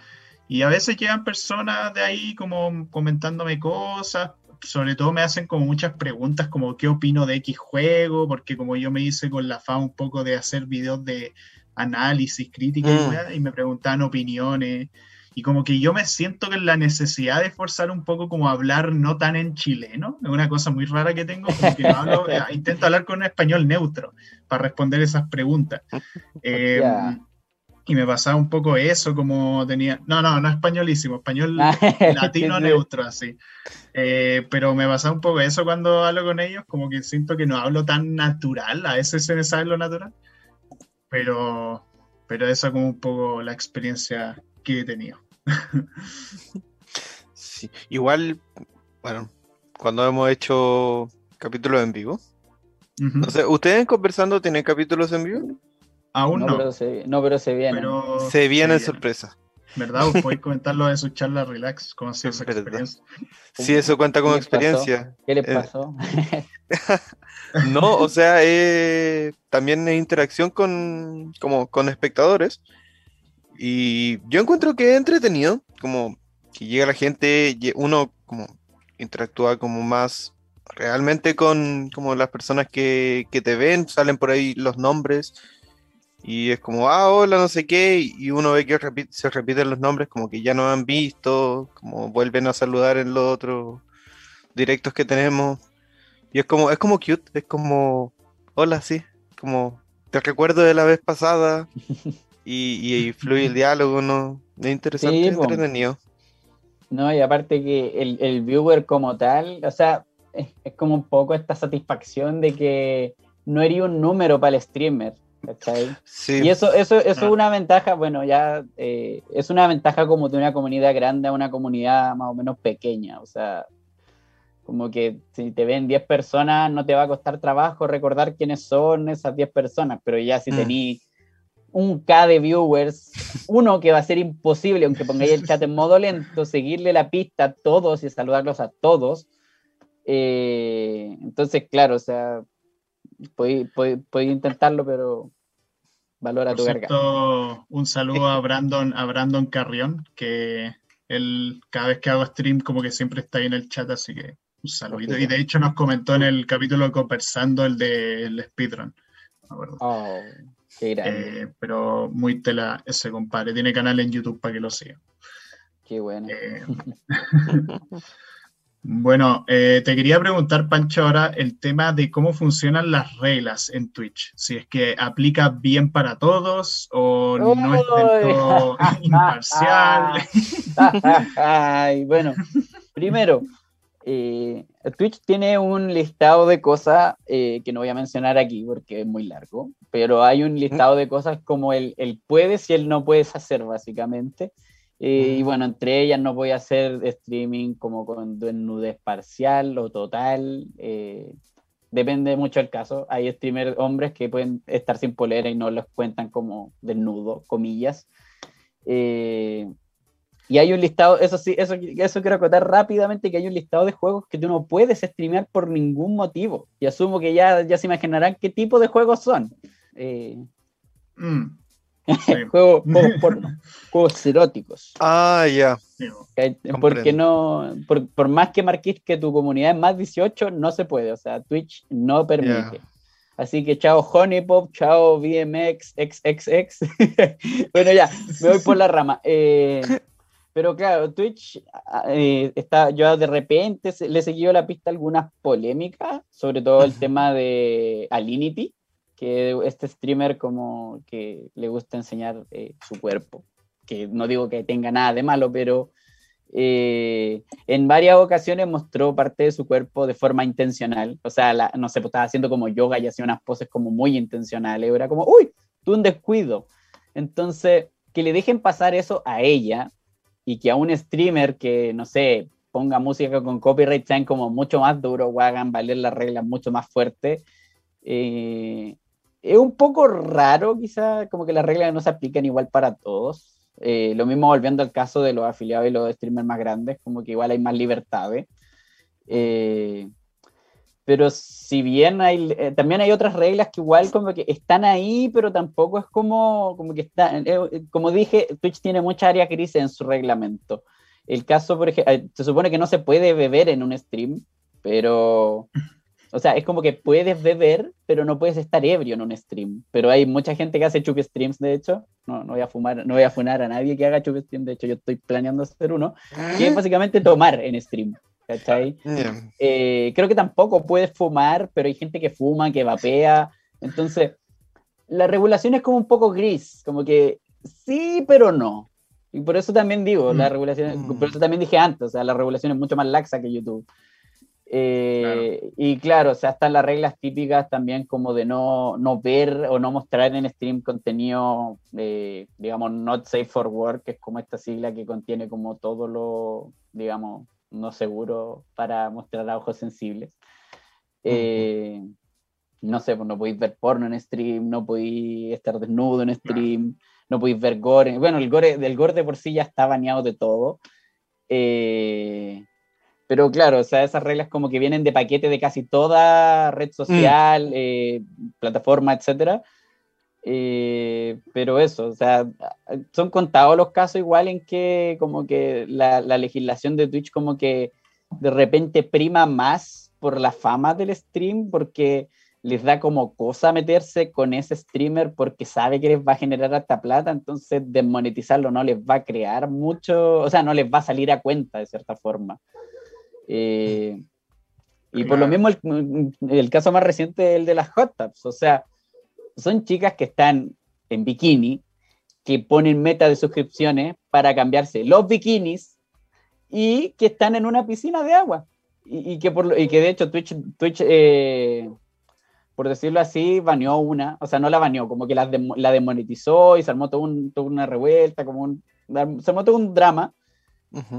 Y a veces llegan personas de ahí como comentándome cosas, sobre todo me hacen como muchas preguntas como qué opino de X juego, porque como yo me hice con la fa un poco de hacer videos de análisis, crítica y, mm. me preguntaban opiniones. Y como que yo me siento que la necesidad de forzar un poco como hablar no tan en chileno, es una cosa muy rara que tengo, como que eh, intento hablar con un español neutro para responder esas preguntas. Em, y me pasaba un poco eso, como tenía, no, no, no españolísimo, español ah, latino neutro, así. Eh, pero me pasaba un poco eso cuando hablo con ellos, como que siento que no hablo tan natural, a veces se me sabe lo natural, pero, pero eso como un poco la experiencia que he tenido. sí, igual, bueno, cuando hemos hecho capítulos en vivo, ¿ustedes conversando tienen capítulos en vivo? Aún no. Pero se, no, pero se vienen. se vienen sorpresa. ¿Verdad? Podéis comentarlo de su charla relax, cómo ha sido esa experiencia. Sí, eso cuenta como experiencia. ¿Qué les eh, pasó? no, o sea, eh, también es interacción con, como, con espectadores. Y yo encuentro que es entretenido, como que llega la gente, uno como interactúa como más realmente con como las personas que, que te ven, salen por ahí los nombres y es como, ah, hola, no sé qué, y uno ve que se repiten los nombres como que ya no han visto, como vuelven a saludar en los otros directos que tenemos. Y es como, es como cute, es como, hola, sí, como, te recuerdo de la vez pasada, y, fluye el diálogo, ¿no? Es interesante, entretenido. No, y aparte que el, el, viewer como tal, o sea, es, es como un poco esta satisfacción de que no haría un número para el streamer y eso, eso, eso es ah. una ventaja, bueno, ya eh, es una ventaja como de una comunidad grande a una comunidad más o menos pequeña. O sea, como que si te ven 10 personas, no te va a costar trabajo recordar quiénes son esas 10 personas, pero ya si mm. un K de viewers, uno que va a ser imposible, aunque pongáis el chat en modo lento, seguirle la pista a todos y saludarlos a todos. Eh, entonces, claro, o sea, Puedes intentarlo, pero valora tu garganta. Un saludo a Brandon, a Brandon Carrión, que él cada vez que hago stream como que siempre está ahí en el chat, así que un saludito. Y de hecho nos comentó en el capítulo conversando el del speedrun. Oh, qué. Eh, pero muy tela ese compadre. Tiene canal en YouTube para que lo siga. Qué bueno. Eh, Bueno, eh, te quería preguntar, Pancho, ahora el tema de cómo funcionan las reglas en Twitch. Si es que aplica bien para todos o no es del todo imparcial. Ay, bueno, primero, eh, Twitch tiene un listado de cosas eh, que no voy a mencionar aquí porque es muy largo, pero hay un listado de cosas como el, el puedes y el no puedes hacer, básicamente. Eh, y bueno, entre ellas no voy a hacer streaming como con desnudez parcial o total. Eh, depende mucho del caso. Hay streamers hombres que pueden estar sin polera y no los cuentan como desnudo, comillas. Eh, y hay un listado, eso sí, eso, eso quiero acotar rápidamente, que hay un listado de juegos que tú no puedes streamear por ningún motivo. Y asumo que ya, ya se imaginarán qué tipo de juegos son. Mm. juegos, juegos eróticos. Ah, ya. Porque no, por, más que marques que tu comunidad es más 18, no se puede. O sea, Twitch no permite. Así que chao Honeypop, chao BMX, XXX. bueno, ya, me voy por la rama. Eh, pero claro, Twitch eh, está, yo de repente le he seguido la pista algunas polémicas, sobre todo el tema de Alinity que este streamer como que le gusta enseñar eh, su cuerpo, que no digo que tenga nada de malo, pero eh, en varias ocasiones mostró parte de su cuerpo de forma intencional, o sea, no sé, pues estaba haciendo como yoga y hacía unas poses como muy intencionales, era como, uy, tú un descuido. Entonces, que le dejen pasar eso a ella y que a un streamer que, no sé, ponga música con copyright sean como mucho más duro o hagan valer las reglas mucho más fuerte, eh, es un poco raro, quizá, como que las reglas no se aplican igual para todos. Eh, lo mismo volviendo al caso de los afiliados y los streamers más grandes, como que igual hay más libertades. Eh, pero si bien hay, eh, también hay otras reglas que igual como que están ahí, pero tampoco es como, como que está, eh, eh, como dije, Twitch tiene mucha área gris en su reglamento. El caso, por ejemplo, se supone que no se puede beber en un stream, pero, o sea, es como que puedes beber, pero no puedes estar ebrio en un stream. Pero hay mucha gente que hace chup streams, de hecho. No, no voy a fumar, no voy a funar a nadie que haga chup stream, de hecho yo estoy planeando hacer uno, que es básicamente tomar en stream. ¿cachai? Eh, creo que tampoco puedes fumar, pero hay gente que fuma, que vapea. Entonces, la regulación es como un poco gris, como que sí, pero no. Y por eso también digo, la mm. regulación, por eso también dije antes, o sea, la regulación es mucho más laxa que YouTube. Eh, y claro, o sea, están las reglas típicas también como de no, no ver o no mostrar en stream contenido, eh, digamos, not safe for work, que es como esta sigla que contiene como todo lo, digamos, no seguro para mostrar a ojos sensibles. Eh, no sé, pues no podéis ver porno en stream, no podéis estar desnudo en stream, no podéis ver gore. Bueno, el gore, del gore de por sí ya está baneado de todo. Eh, pero claro, o sea, esas reglas como que vienen de paquete de casi toda red social, mm. eh, plataforma, etcétera. Eh, pero eso, o sea, son contados los casos igual en que como que la, legislación de Twitch como que de repente prima más por la fama del stream porque les da como cosa meterse con ese streamer porque sabe que les va a generar hasta plata, entonces desmonetizarlo no les va a crear mucho, o sea, no les va a salir a cuenta de cierta forma. Eh, y por lo mismo el, el, caso más reciente es el de las hot tubs, o sea, son chicas que están en bikini, que ponen meta de suscripciones para cambiarse los bikinis y que están en una piscina de agua. Y, que, por, y que de hecho Twitch, Twitch eh, por decirlo así, baneó una, o sea, no la baneó, como que la, la demonetizó y se armó toda, una revuelta, como un, se armó todo un drama.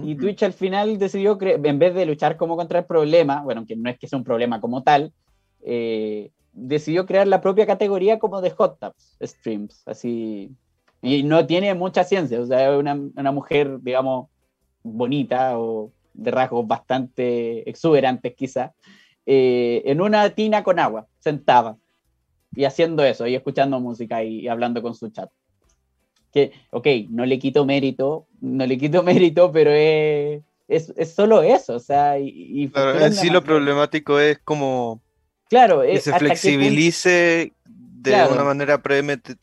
Y Twitch al final decidió, en vez de luchar como contra el problema, bueno, aunque no es que sea un problema como tal, eh, decidió crear la propia categoría como de hot tubs streams, así. Y no tiene mucha ciencia, o sea, es una, una mujer, digamos, bonita o de rasgos bastante exuberantes quizá, eh, en una tina con agua, sentada, y haciendo eso, y escuchando música y, hablando con su chat. Que, ok, no le quito mérito, no le quito mérito, pero es, es, es solo eso, o sea, y... en sí lo problemático es como Claro, que eh, se flexibilice de una manera premeditada.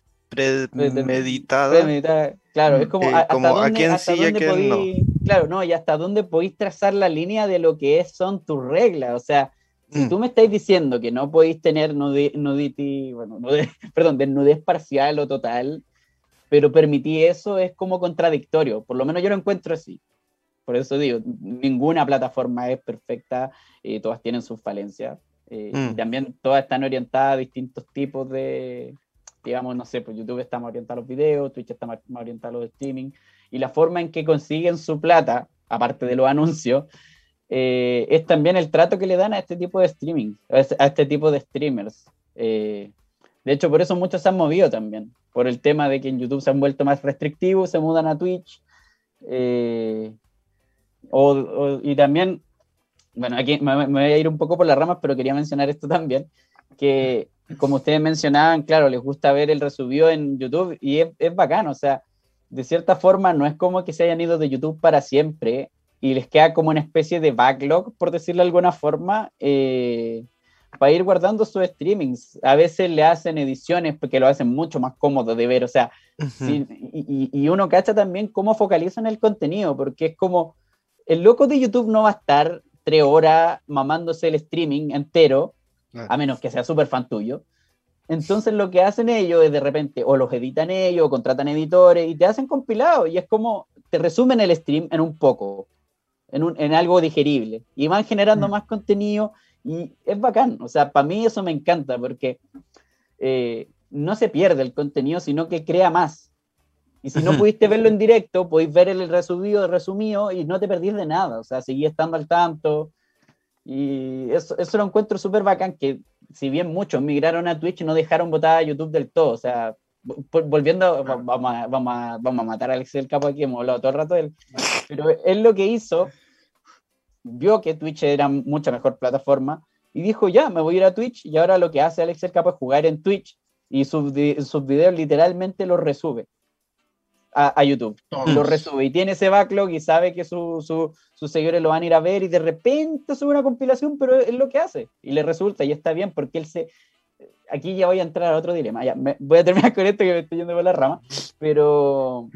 Claro, es como, a, como dónde, hasta dónde no. Claro, no, y hasta dónde podéis trazar la línea de lo que es, son tus reglas. O sea, si mm. tú me estáis diciendo que no podéis tener nudity, bueno, perdón, desnudez parcial o total, pero permití eso, es como contradictorio. Por lo menos yo lo encuentro así. Por eso digo, ninguna plataforma es perfecta, y eh, todas tienen sus falencias. Eh, mm. También todas están orientadas a distintos tipos de, digamos, no sé, pues YouTube está más orientado a los videos, Twitch está más, orientado a los streaming, y la forma en que consiguen su plata, aparte de los anuncios, eh, es también el trato que le dan a este tipo de streaming, a este tipo de streamers. Eh, de hecho, por eso muchos se han movido también, por el tema de que en YouTube se han vuelto más restrictivos, se mudan a Twitch. y también bueno, aquí me, voy a ir un poco por las ramas, pero quería mencionar esto también, que como ustedes mencionaban, claro, les gusta ver el resubido en YouTube y es, es bacán, o sea, de cierta forma no es como que se hayan ido de YouTube para siempre y les queda como una especie de backlog, por decirlo de alguna forma, eh, para ir guardando sus streamings. A veces le hacen ediciones porque lo hacen mucho más cómodo de ver, o sea, y, y, uno cacha también cómo focalizan el contenido, porque es como, el loco de YouTube no va a estar tres horas mamándose el streaming entero, a menos que sea súper fan tuyo. Entonces lo que hacen ellos es de repente o los editan ellos o contratan editores y te hacen compilado y es como te resumen el stream en un poco, en, un, en algo digerible y van generando mm. más contenido y es bacán. O sea, para mí eso me encanta porque eh, no se pierde el contenido, sino que crea más. Y si no pudiste verlo en directo, podéis ver el resumido, resumido y no te perdís de nada. O sea, seguí estando al tanto. Y eso, eso lo encuentro súper bacán, que si bien muchos migraron a Twitch, no dejaron votar a YouTube del todo. O sea, volviendo, vamos a, vamos a, vamos a matar a Alex del Capo aquí, hemos hablado todo el rato de él. Pero él lo que hizo, vio que Twitch era mucha mejor plataforma y dijo, ya, me voy a ir a Twitch, y ahora lo que hace Alex el Capo es jugar en Twitch, y sus, sus videos literalmente los resube a, YouTube. Los resube, y tiene ese backlog y sabe que sus seguidores lo van a ir a ver, y de repente sube una compilación, pero es lo que hace, y le resulta, y está bien, porque él se... Aquí ya voy a entrar a otro dilema, ya, voy a terminar con esto que me estoy yendo por la rama, pero...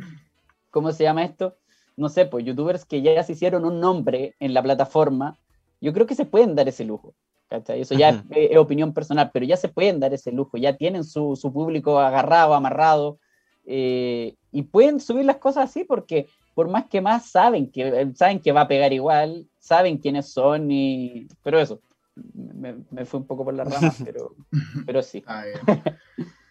¿Cómo se llama esto? No sé, pues youtubers que ya se hicieron un nombre en la plataforma, yo creo que se pueden dar ese lujo. Eso ya es, opinión personal, pero ya se pueden dar ese lujo, ya tienen su, público agarrado, amarrado, eh, y pueden subir las cosas así porque por más que más saben que, eh, saben que va a pegar igual, saben quiénes son, y... pero eso, me, me fui un poco por la rama, pero, pero sí.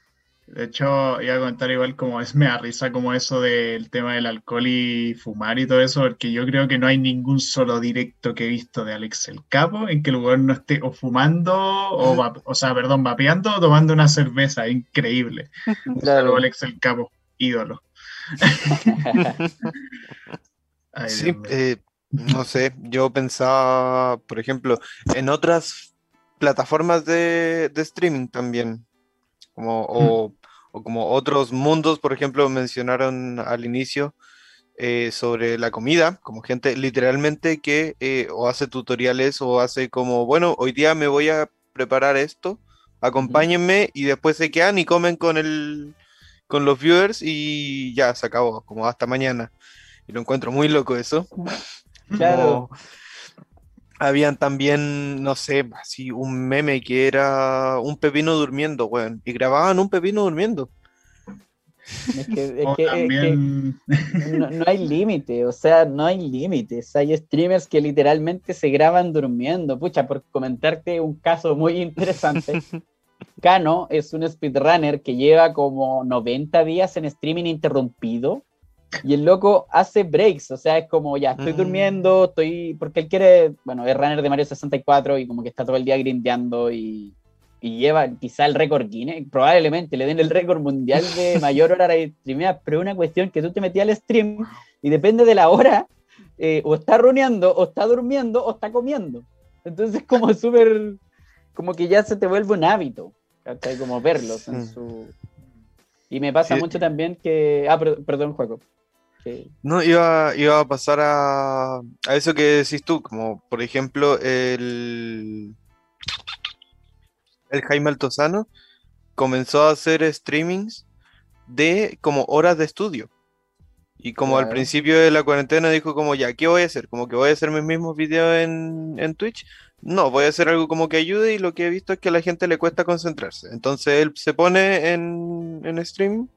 De hecho, iba a comentar igual como es, me da risa como eso del tema del alcohol y fumar y todo eso, porque yo creo que no hay ningún solo directo que he visto de Alex el Capo en que el lugar no esté o fumando, o, o sea, perdón, vapeando o tomando una cerveza, increíble. Claro. Alex el Capo, ídolo. sí, eh, no sé, yo pensaba, por ejemplo, en otras plataformas de, de streaming también como, o, como otros mundos, por ejemplo, mencionaron al inicio eh, sobre la comida, como gente literalmente que eh, o hace tutoriales o hace como, bueno, hoy día me voy a preparar esto, acompáñenme y después se quedan y comen con el con los viewers y ya se acabó, como hasta mañana. Y lo encuentro muy loco eso. Claro habían también, no sé, así un meme que era un pepino durmiendo, weón. Y grababan un pepino durmiendo. Es que, no, hay límite, o sea, no hay límites. Hay streamers que literalmente se graban durmiendo. Pucha, por comentarte un caso muy interesante. Kano es un speedrunner que lleva como 90 días en streaming interrumpido y el loco hace breaks, o sea, es como ya, estoy mm. durmiendo, estoy. Porque él quiere, bueno, es runner de Mario 64 y como que está todo el día grindeando y, y lleva quizá el récord Guinness, probablemente le den el récord mundial de mayor hora de streamear, pero una cuestión que tú te metías al stream y depende de la hora, eh, o está runeando, o está durmiendo, o está comiendo. Entonces, como súper. Como que ya se te vuelve un hábito, Como verlos en su. Y me pasa mucho también que. Ah, perdón, No, iba, iba a pasar a, a eso que decís tú, como por ejemplo el, el Jaime Altozano comenzó a hacer streamings de como horas de estudio. Y como al principio de la cuarentena dijo como ya, ¿qué voy a hacer? Como que voy a hacer mis mismos videos en, en Twitch. No, voy a hacer algo como que ayude y lo que he visto es que a la gente le cuesta concentrarse. Entonces él se pone en, en stream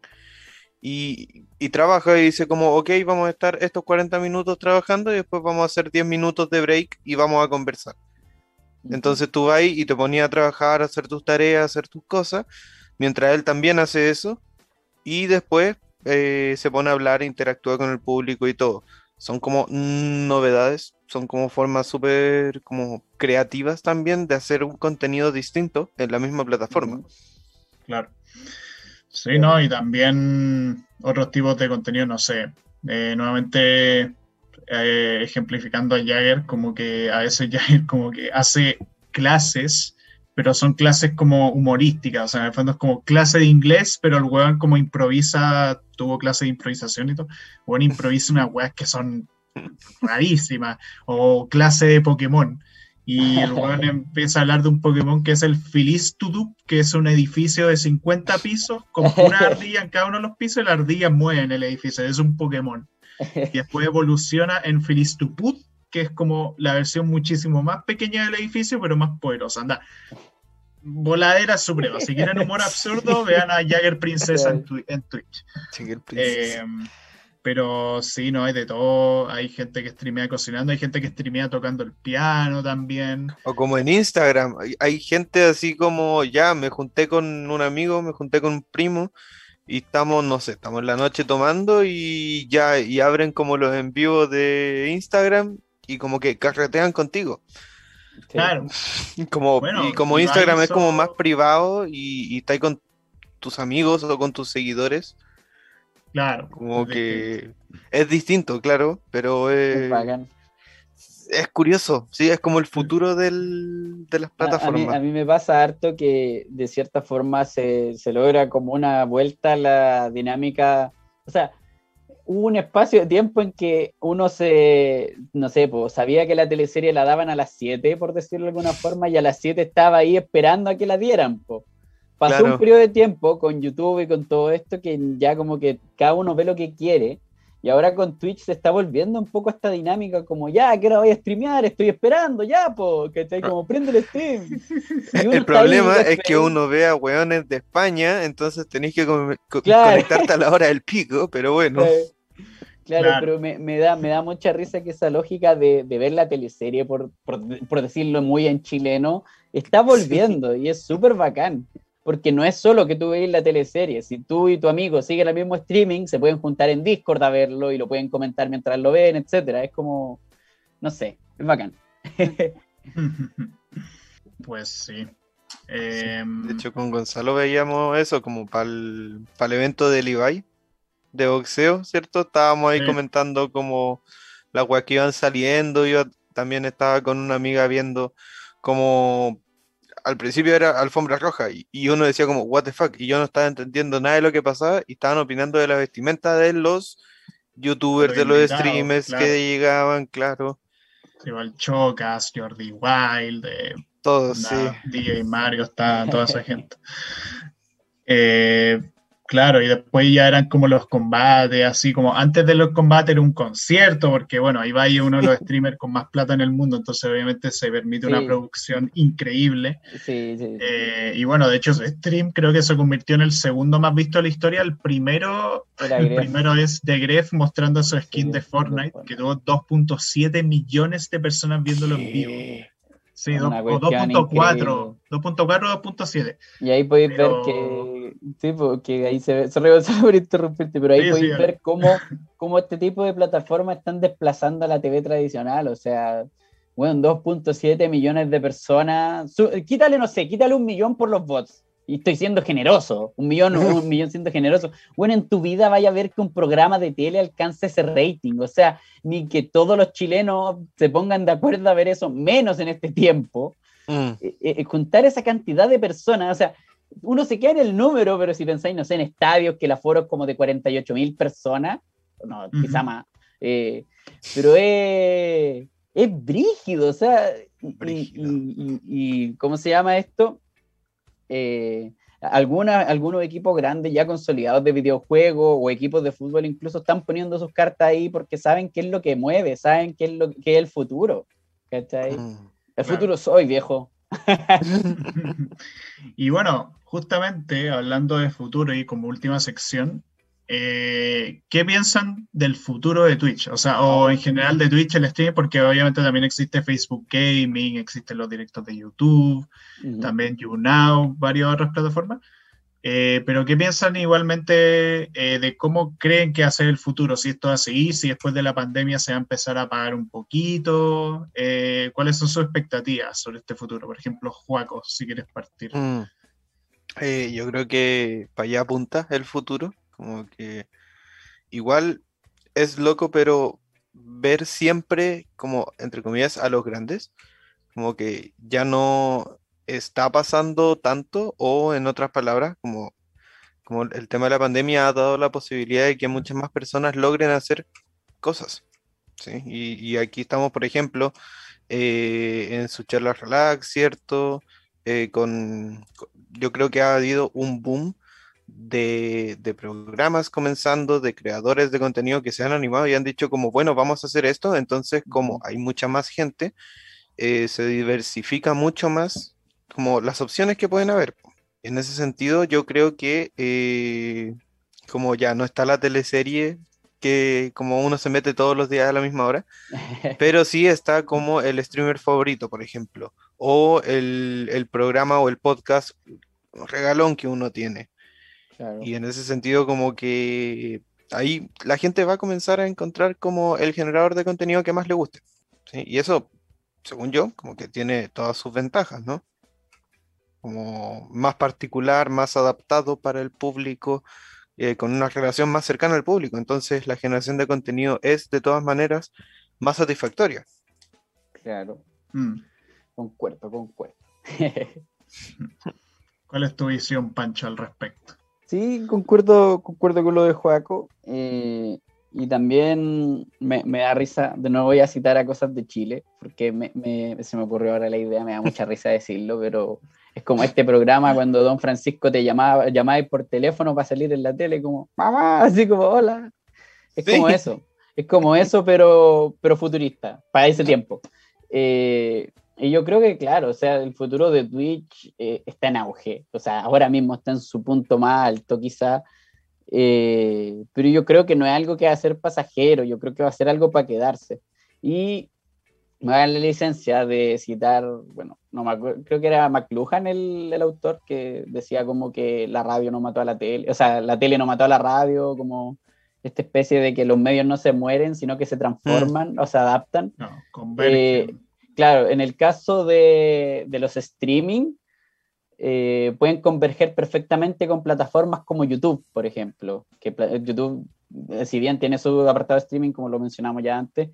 y, trabaja y dice como, ok, vamos a estar estos 40 minutos trabajando y después vamos a hacer 10 minutos de break y vamos a conversar. Entonces tú vas y te ponías a trabajar, a hacer tus tareas, a hacer tus cosas, mientras él también hace eso y después eh, se pone a hablar, interactúa con el público y todo. Son como novedades, son como formas súper como creativas también de hacer un contenido distinto en la misma plataforma. Claro. Sí, ¿no? Y también otros tipos de contenido, no sé. Eh, nuevamente eh, ejemplificando a Jagger, como que a veces Jagger como que hace clases, pero son clases como humorísticas, o sea, en el fondo es como clase de inglés, pero el weón como improvisa, tuvo clase de improvisación y todo, el weón improvisa unas weas que son rarísimas, o clase de Pokémon. Y el weón empieza a hablar de un Pokémon que es el Filistudup, que es un edificio de 50 pisos con una ardilla en cada uno de los pisos y la ardilla mueve en el edificio. Es un Pokémon. Y después evoluciona en Filistuput, que es como la versión muchísimo más pequeña del edificio, pero más poderosa. Anda. Voladera suprema. Si quieren humor absurdo, vean a Jagger Princesa en, Twitch. Jagger Princesa. Eh, pero sí, no hay de todo. Hay gente que streamea cocinando, hay gente que streamea tocando el piano también. O como en Instagram, hay, gente así como, ya, me junté con un amigo, me junté con un primo y estamos, no sé, estamos en la noche tomando y ya, y abren como los en vivo de Instagram y como que carretean contigo. Claro. Como, y como Instagram es como más privado y, y está con tus amigos o con tus seguidores Claro. Como que es distinto, claro, pero es... es curioso, sí, es como el futuro del, de las plataformas. A, mí, me pasa harto que de cierta forma se, se logra como una vuelta a la dinámica, o sea, hubo un espacio de tiempo en que uno se, no sé, pues, sabía que la teleserie la daban a las 7, por decirlo de alguna forma, y a las 7 estaba ahí esperando a que la dieran. Pues. Pasó un periodo de tiempo con YouTube y con todo esto que ya como que cada uno ve lo que quiere. Y ahora con Twitch se está volviendo un poco esta dinámica como, ya, que ahora voy a streamear, estoy esperando, ya, po, que está como, prende el stream. El problema es que uno ve a weones de España, entonces tenéis que conectarte a la hora del pico, pero bueno. Claro, pero me, me, da, me da mucha risa que esa lógica de, de ver la teleserie, por, por, por, decirlo muy en chileno, está volviendo y es súper bacán. Porque no es solo que tú veis la teleserie, si tú y tu amigo siguen el mismo streaming, se pueden juntar en Discord a verlo y lo pueden comentar mientras lo ven, etcétera. Es como, no sé, es bacán. pues sí. De hecho, con Gonzalo veíamos eso como para el, para el evento del Ibai de boxeo, ¿cierto? Estábamos ahí comentando como las weas que iban saliendo. Yo también estaba con una amiga viendo como al principio era alfombra roja y, uno decía como, what the fuck, y yo no estaba entendiendo nada de lo que pasaba y estaban opinando de la vestimenta de los youtubers, de los streamers que llegaban, claro. Igual Chocas, Jordi Wild, de todos, sí. DJ Mario, está toda esa gente. Eh, Claro, y después ya eran como los combates, así como antes de los combates era un concierto, porque bueno, ahí va uno de los streamers con más plata en el mundo, entonces obviamente se permite una producción increíble. Sí, sí. Eh, y bueno, de hecho, stream creo que se convirtió en el segundo más visto de la historia. El primero, el primero es de Gref mostrando su skin de Fortnite, que tuvo 2.7 millones de personas viéndolo en vivo. Sí, 2.4, 2.4, 2.7. Y ahí podéis ver que, sí, porque ahí se ve, sorry, por interrumpirte, pero ahí podéis ver cómo, cómo, este tipo de plataformas están desplazando a la TV tradicional, o sea, bueno, 2.7 millones de personas, quítale, no sé, quítale un millón por los bots, y estoy siendo generoso, un millón, un millón siendo generoso. Bueno, en tu vida vaya a ver que un programa de tele alcance ese rating, o sea, ni que todos los chilenos se pongan de acuerdo a ver eso, menos en este tiempo. Mm. Eh, eh, contar esa cantidad de personas, o sea, uno se queda en el número, pero si pensáis, no sé, en estadios que el aforo es como de 48 mil personas, no, quizá más, eh, pero es, es brígido, o sea, y, ¿cómo se llama esto? eh, algunos equipos grandes ya consolidados de videojuegos o equipos de fútbol incluso están poniendo sus cartas ahí porque saben qué es lo que mueve, saben qué es, lo, qué es el futuro. ¿cachai? Mm, el futuro soy, viejo. y bueno, justamente hablando de futuro y como última sección, eh, ¿qué piensan del futuro de Twitch? O sea, o en general de Twitch el streaming, porque obviamente también existe Facebook Gaming, existen los directos de YouTube, también YouNow, varias otras plataformas. Eh, pero ¿qué piensan igualmente eh, de cómo creen que va a ser el futuro? Si esto va a seguir, si después de la pandemia se va a empezar a pagar un poquito, ¿cuáles son sus expectativas sobre este futuro? Por ejemplo, Juaco, si quieres partir. Mm. yo creo que para allá apunta el futuro como que igual es loco, pero ver siempre como, entre comillas, a los grandes, como que ya no está pasando tanto, o en otras palabras, como, como el tema de la pandemia ha dado la posibilidad de que muchas más personas logren hacer cosas. ¿sí? Y, aquí estamos, por ejemplo, eh, en su charla relax, ¿cierto? Eh, con, yo creo que ha habido un boom de, programas comenzando, de creadores de contenido que se han animado y han dicho como, bueno, vamos a hacer esto, entonces como hay mucha más gente, eh, se diversifica mucho más como las opciones que pueden haber. En ese sentido, yo creo que eh, como ya no está la teleserie que como uno se mete todos los días a la misma hora, pero sí está como el streamer favorito, por ejemplo, o el, el programa o el podcast regalón que uno tiene. Y en ese sentido, como que ahí la gente va a comenzar a encontrar como el generador de contenido que más le guste. Y eso, según yo, como que tiene todas sus ventajas, ¿no? Como más particular, más adaptado para el público, eh, con una relación más cercana al público. Entonces, la generación de contenido es de todas maneras más satisfactoria. Claro. Mm. Concuerdo, concuerdo. ¿Cuál es tu visión, Pancho, al respecto? Sí, concuerdo, concuerdo con lo de Joaco. Eh, y también me, da risa, de nuevo voy a citar a cosas de Chile, porque se me ocurrió ahora la idea, me da mucha risa decirlo, pero es como este programa cuando Don Francisco te llamaba, llamaba por teléfono para salir en la tele, como, mamá, así como, hola. Es como eso, es como eso, pero, pero futurista, para ese tiempo. Eh, y yo creo que, claro, o sea, el futuro de Twitch eh, está en auge. O sea, ahora mismo está en su punto más alto, quizá. Eh, pero yo creo que no es algo que va a ser pasajero, yo creo que va a ser algo para quedarse. Y me da la licencia de citar, bueno, no me acuerdo, creo que era McLuhan el, el, autor que decía como que la radio no mató a la tele, o sea, la tele no mató a la radio, como esta especie de que los medios no se mueren, sino que se transforman mm. o se adaptan. No, eh, claro, en el caso de, de los streaming, eh, pueden converger perfectamente con plataformas como YouTube, por ejemplo, que YouTube, eh, si bien tiene su apartado de streaming, como lo mencionamos ya antes,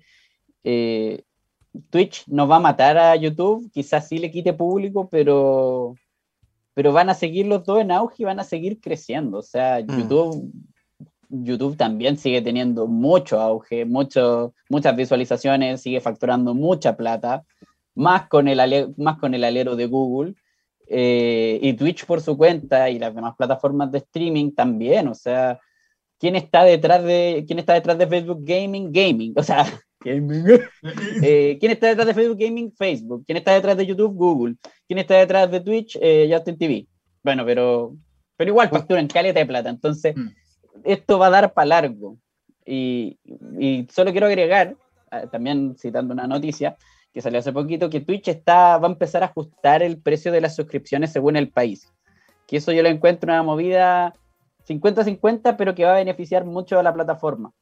Twitch no va a matar a YouTube, quizás sí le quite público, pero, pero van a seguir los dos en auge y van a seguir creciendo. O sea, mm. YouTube YouTube también sigue teniendo mucho auge, mucho, muchas visualizaciones, sigue facturando mucha plata, más con el, más con el alero de Google. Eh, y Twitch por su cuenta y las demás plataformas de streaming también, o sea, ¿quién está detrás de, quién está detrás de Facebook Gaming? Gaming, o sea, eh, ¿quién está detrás de Facebook Gaming? Facebook. ¿Quién está detrás de YouTube? Google. ¿Quién está detrás de Twitch? Eh, Justin TV. Bueno, pero, pero igual facturan caleta de plata, entonces... Mm esto va a dar para largo. Y, solo quiero agregar, ah, también citando una noticia que salió hace poquito, que Twitch está, va a empezar a ajustar el precio de las suscripciones según el país. Que eso yo lo encuentro una movida 50-50, pero que va a beneficiar mucho a la plataforma.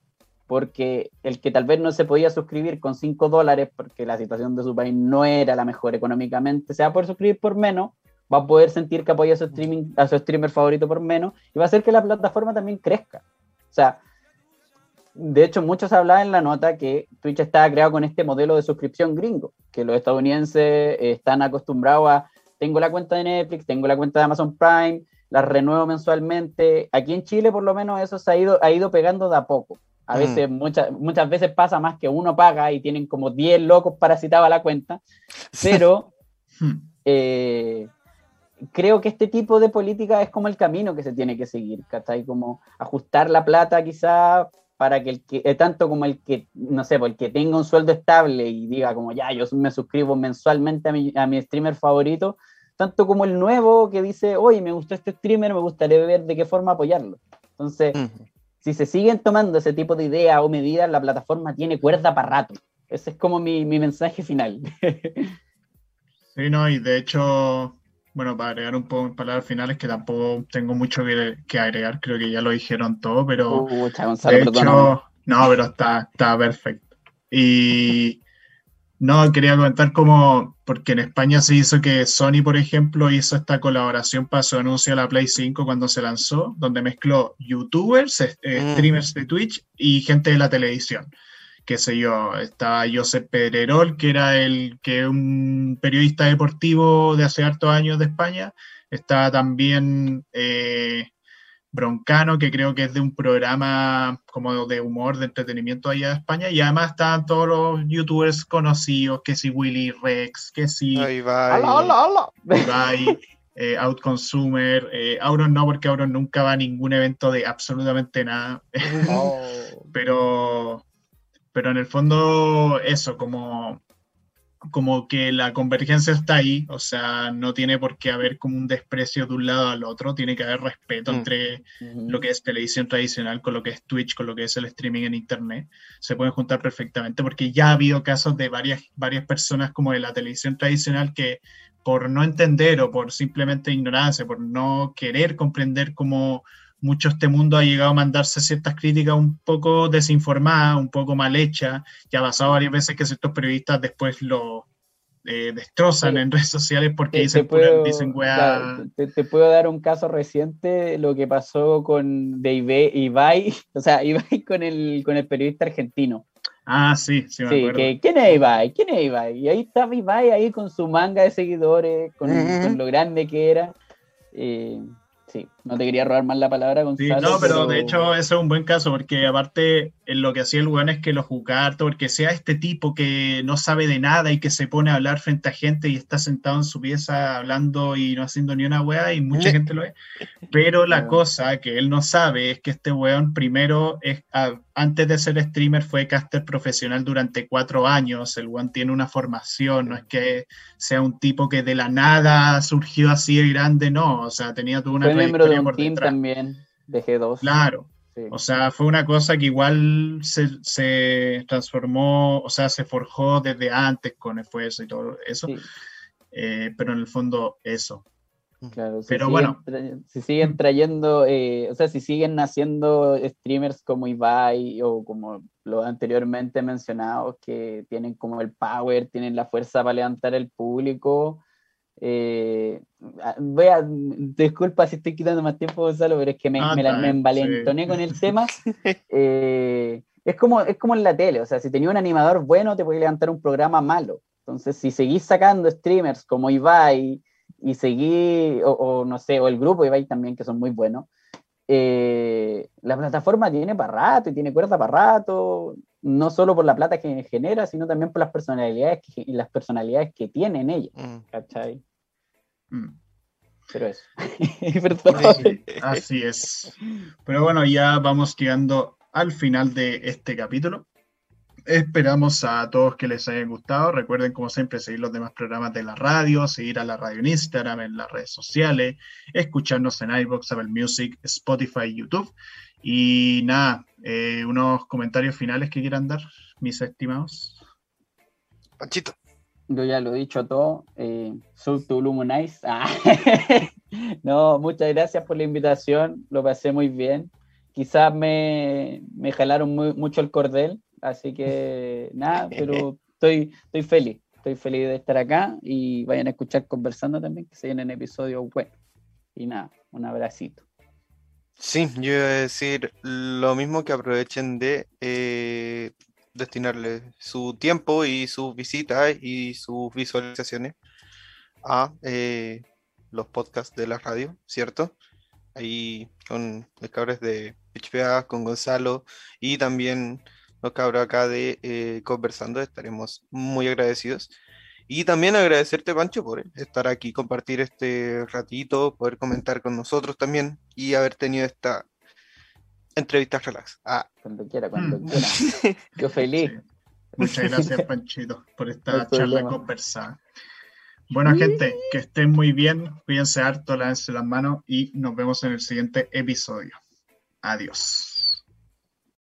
Porque el que tal vez no se podía suscribir con 5 dólares porque la situación de su país no era la mejor económicamente, se va a poder suscribir por menos va a poder sentir que apoya a su, streaming, a su streamer favorito por menos y va a hacer que la plataforma también crezca. O sea, de hecho, muchos hablaban en la nota que Twitch estaba creado con este modelo de suscripción gringo, que los estadounidenses están acostumbrados a, tengo la cuenta de Netflix, tengo la cuenta de Amazon Prime, la renuevo mensualmente. Aquí en Chile, por lo menos, eso se ha ido, ha ido pegando de a poco. A veces, mm. muchas, muchas veces pasa más que uno paga y tienen como 10 locos parasitados a la cuenta, pero hmm. eh, creo que este tipo de política es como el camino que se tiene que seguir, ¿cachai? Como ajustar la plata quizá para que el que, eh, tanto como el que, no sé, pues, el que tenga un sueldo estable y diga como ya, yo me suscribo mensualmente a mi, a mi streamer favorito, tanto como el nuevo que dice, oye, me gustó este streamer, me gustaría ver de qué forma apoyarlo. Entonces, si se siguen tomando ese tipo de ideas o medidas, la plataforma tiene cuerda para rato. Ese es como mi, mi mensaje final. sí, no, y de hecho, bueno, para agregar un poco en palabras finales, que tampoco tengo mucho que, agregar, creo que ya lo dijeron todo, pero uh, de hecho, no, pero está, está perfecto. Y no, quería comentar como, porque en España se hizo que Sony, por ejemplo, hizo esta colaboración para su anuncio a la Play 5 cuando se lanzó, donde mezcló youtubers, eh, mm. streamers de Twitch y gente de la televisión qué sé yo, estaba Josep Pedrerol, que era el que un periodista deportivo de hace hartos años de España, estaba también eh, Broncano, que creo que es de un programa como de humor, de entretenimiento allá de España, y además estaban todos los youtubers conocidos, que si Willy Rex, que si... Bye. Eh, Outconsumer, eh, Auron no, porque Auron nunca va a ningún evento de absolutamente nada. Oh. Pero pero en el fondo eso, como, como que la convergencia está ahí, o sea, no tiene por qué haber como un desprecio de un lado al otro, tiene que haber respeto mm. entre lo que es televisión tradicional con lo que es Twitch, con lo que es el streaming en Internet, se pueden juntar perfectamente, porque ya ha habido casos de varias, varias personas como de la televisión tradicional que por no entender o por simplemente ignorancia, por no querer comprender cómo mucho este mundo ha llegado a mandarse ciertas críticas un poco desinformadas, un poco mal hechas. Ya ha pasado varias veces que ciertos periodistas después lo eh, destrozan en redes sociales porque dicen, te dicen te, puedo dar un caso reciente, lo que pasó con de Ibai, o sea, Ibai con el, con el periodista argentino. Ah, sí, sí, me Sí, acuerdo. que ¿quién es Ibai? ¿Quién es Ibai? Y ahí estaba Ibai ahí con su manga de seguidores, con, Ujú. con lo grande que era. Eh, sí, no te quería robar más la palabra, Sí, Gonzalo. no, pero de hecho ese es un buen caso, porque aparte en lo que hacía el weón es que lo juzgaba harto, porque sea este tipo que no sabe de nada y que se pone a hablar frente a gente y está sentado en su pieza hablando y no haciendo ni una weá, y mucha gente lo es. Pero la cosa que él no sabe es que este weón primero, es, antes de ser streamer, fue caster profesional durante cuatro años. El weón tiene una formación, no es que sea un tipo que de la nada surgió así de grande, no, o sea, tenía toda una Fue miembro de por team detrás. también, de G2. Claro. sí. O sea, fue una cosa que igual se, se transformó, o sea, se forjó desde antes con esfuerzo y todo eso, Sí, eh, pero en el fondo eso. claro, si Pero siguen bueno. si siguen trayendo, eh, o sea, si siguen naciendo streamers como Ibai o como los anteriormente mencionados, que tienen como el power, tienen la fuerza para levantar el público. Eh, ah, voy a, disculpa si estoy quitando más tiempo, Gonzalo, pero es que me, Ah, me la- me envalentoné sí. con el tema. Eh, es, como, es como en la tele, o sea, si tenía un animador bueno, te puede levantar un programa malo. Entonces, si seguís sacando streamers como Ibai y seguí, o, o no sé, o el grupo Ibai también, que son muy buenos, eh, la plataforma tiene para rato y tiene cuerda para rato, no solo por la plata que genera, sino también por las personalidades que, y las personalidades que tienen ella, Mm. ¿cachai? Mm. Pero eso. Perdón. Sí, así es. Pero bueno, ya vamos llegando al final de este capítulo. Esperamos a todos que les haya gustado. Recuerden, como siempre, seguir los demás programas de la radio, seguir a la radio en Instagram, en las redes sociales, escucharnos en iBox, Apple Music, Spotify, YouTube. Y nada, eh, unos comentarios finales que quieran dar, mis estimados. Panchito. Yo ya lo he dicho todo. Eh, soy tu Lumonice. Ah. no, muchas gracias por la invitación. Lo pasé muy bien. Quizás me, me jalaron muy- mucho el cordel. Así que nada, pero estoy, estoy feliz. Estoy feliz de estar acá y vayan a escuchar conversando también, que se vienen episodios buenos. Y nada, un abracito. Sí, yo iba a decir lo mismo que aprovechen de eh, destinarle su tiempo y sus visitas y sus visualizaciones a eh, los podcasts de la radio, ¿cierto? Ahí con los cabros de PHPA, con Gonzalo y también los cabros acá de eh, Conversando, estaremos muy agradecidos. Y también agradecerte, Pancho, por estar aquí, compartir este ratito, poder comentar con nosotros también y haber tenido esta entrevista relax. Ah, Cuando quiera, cuando Mm. quiera. Yo feliz. Sí. Muchas gracias, Panchito, por esta charla problema. conversada. Bueno, gente, que estén muy bien, cuídense harto, lávense las manos y nos vemos en el siguiente episodio. Adiós.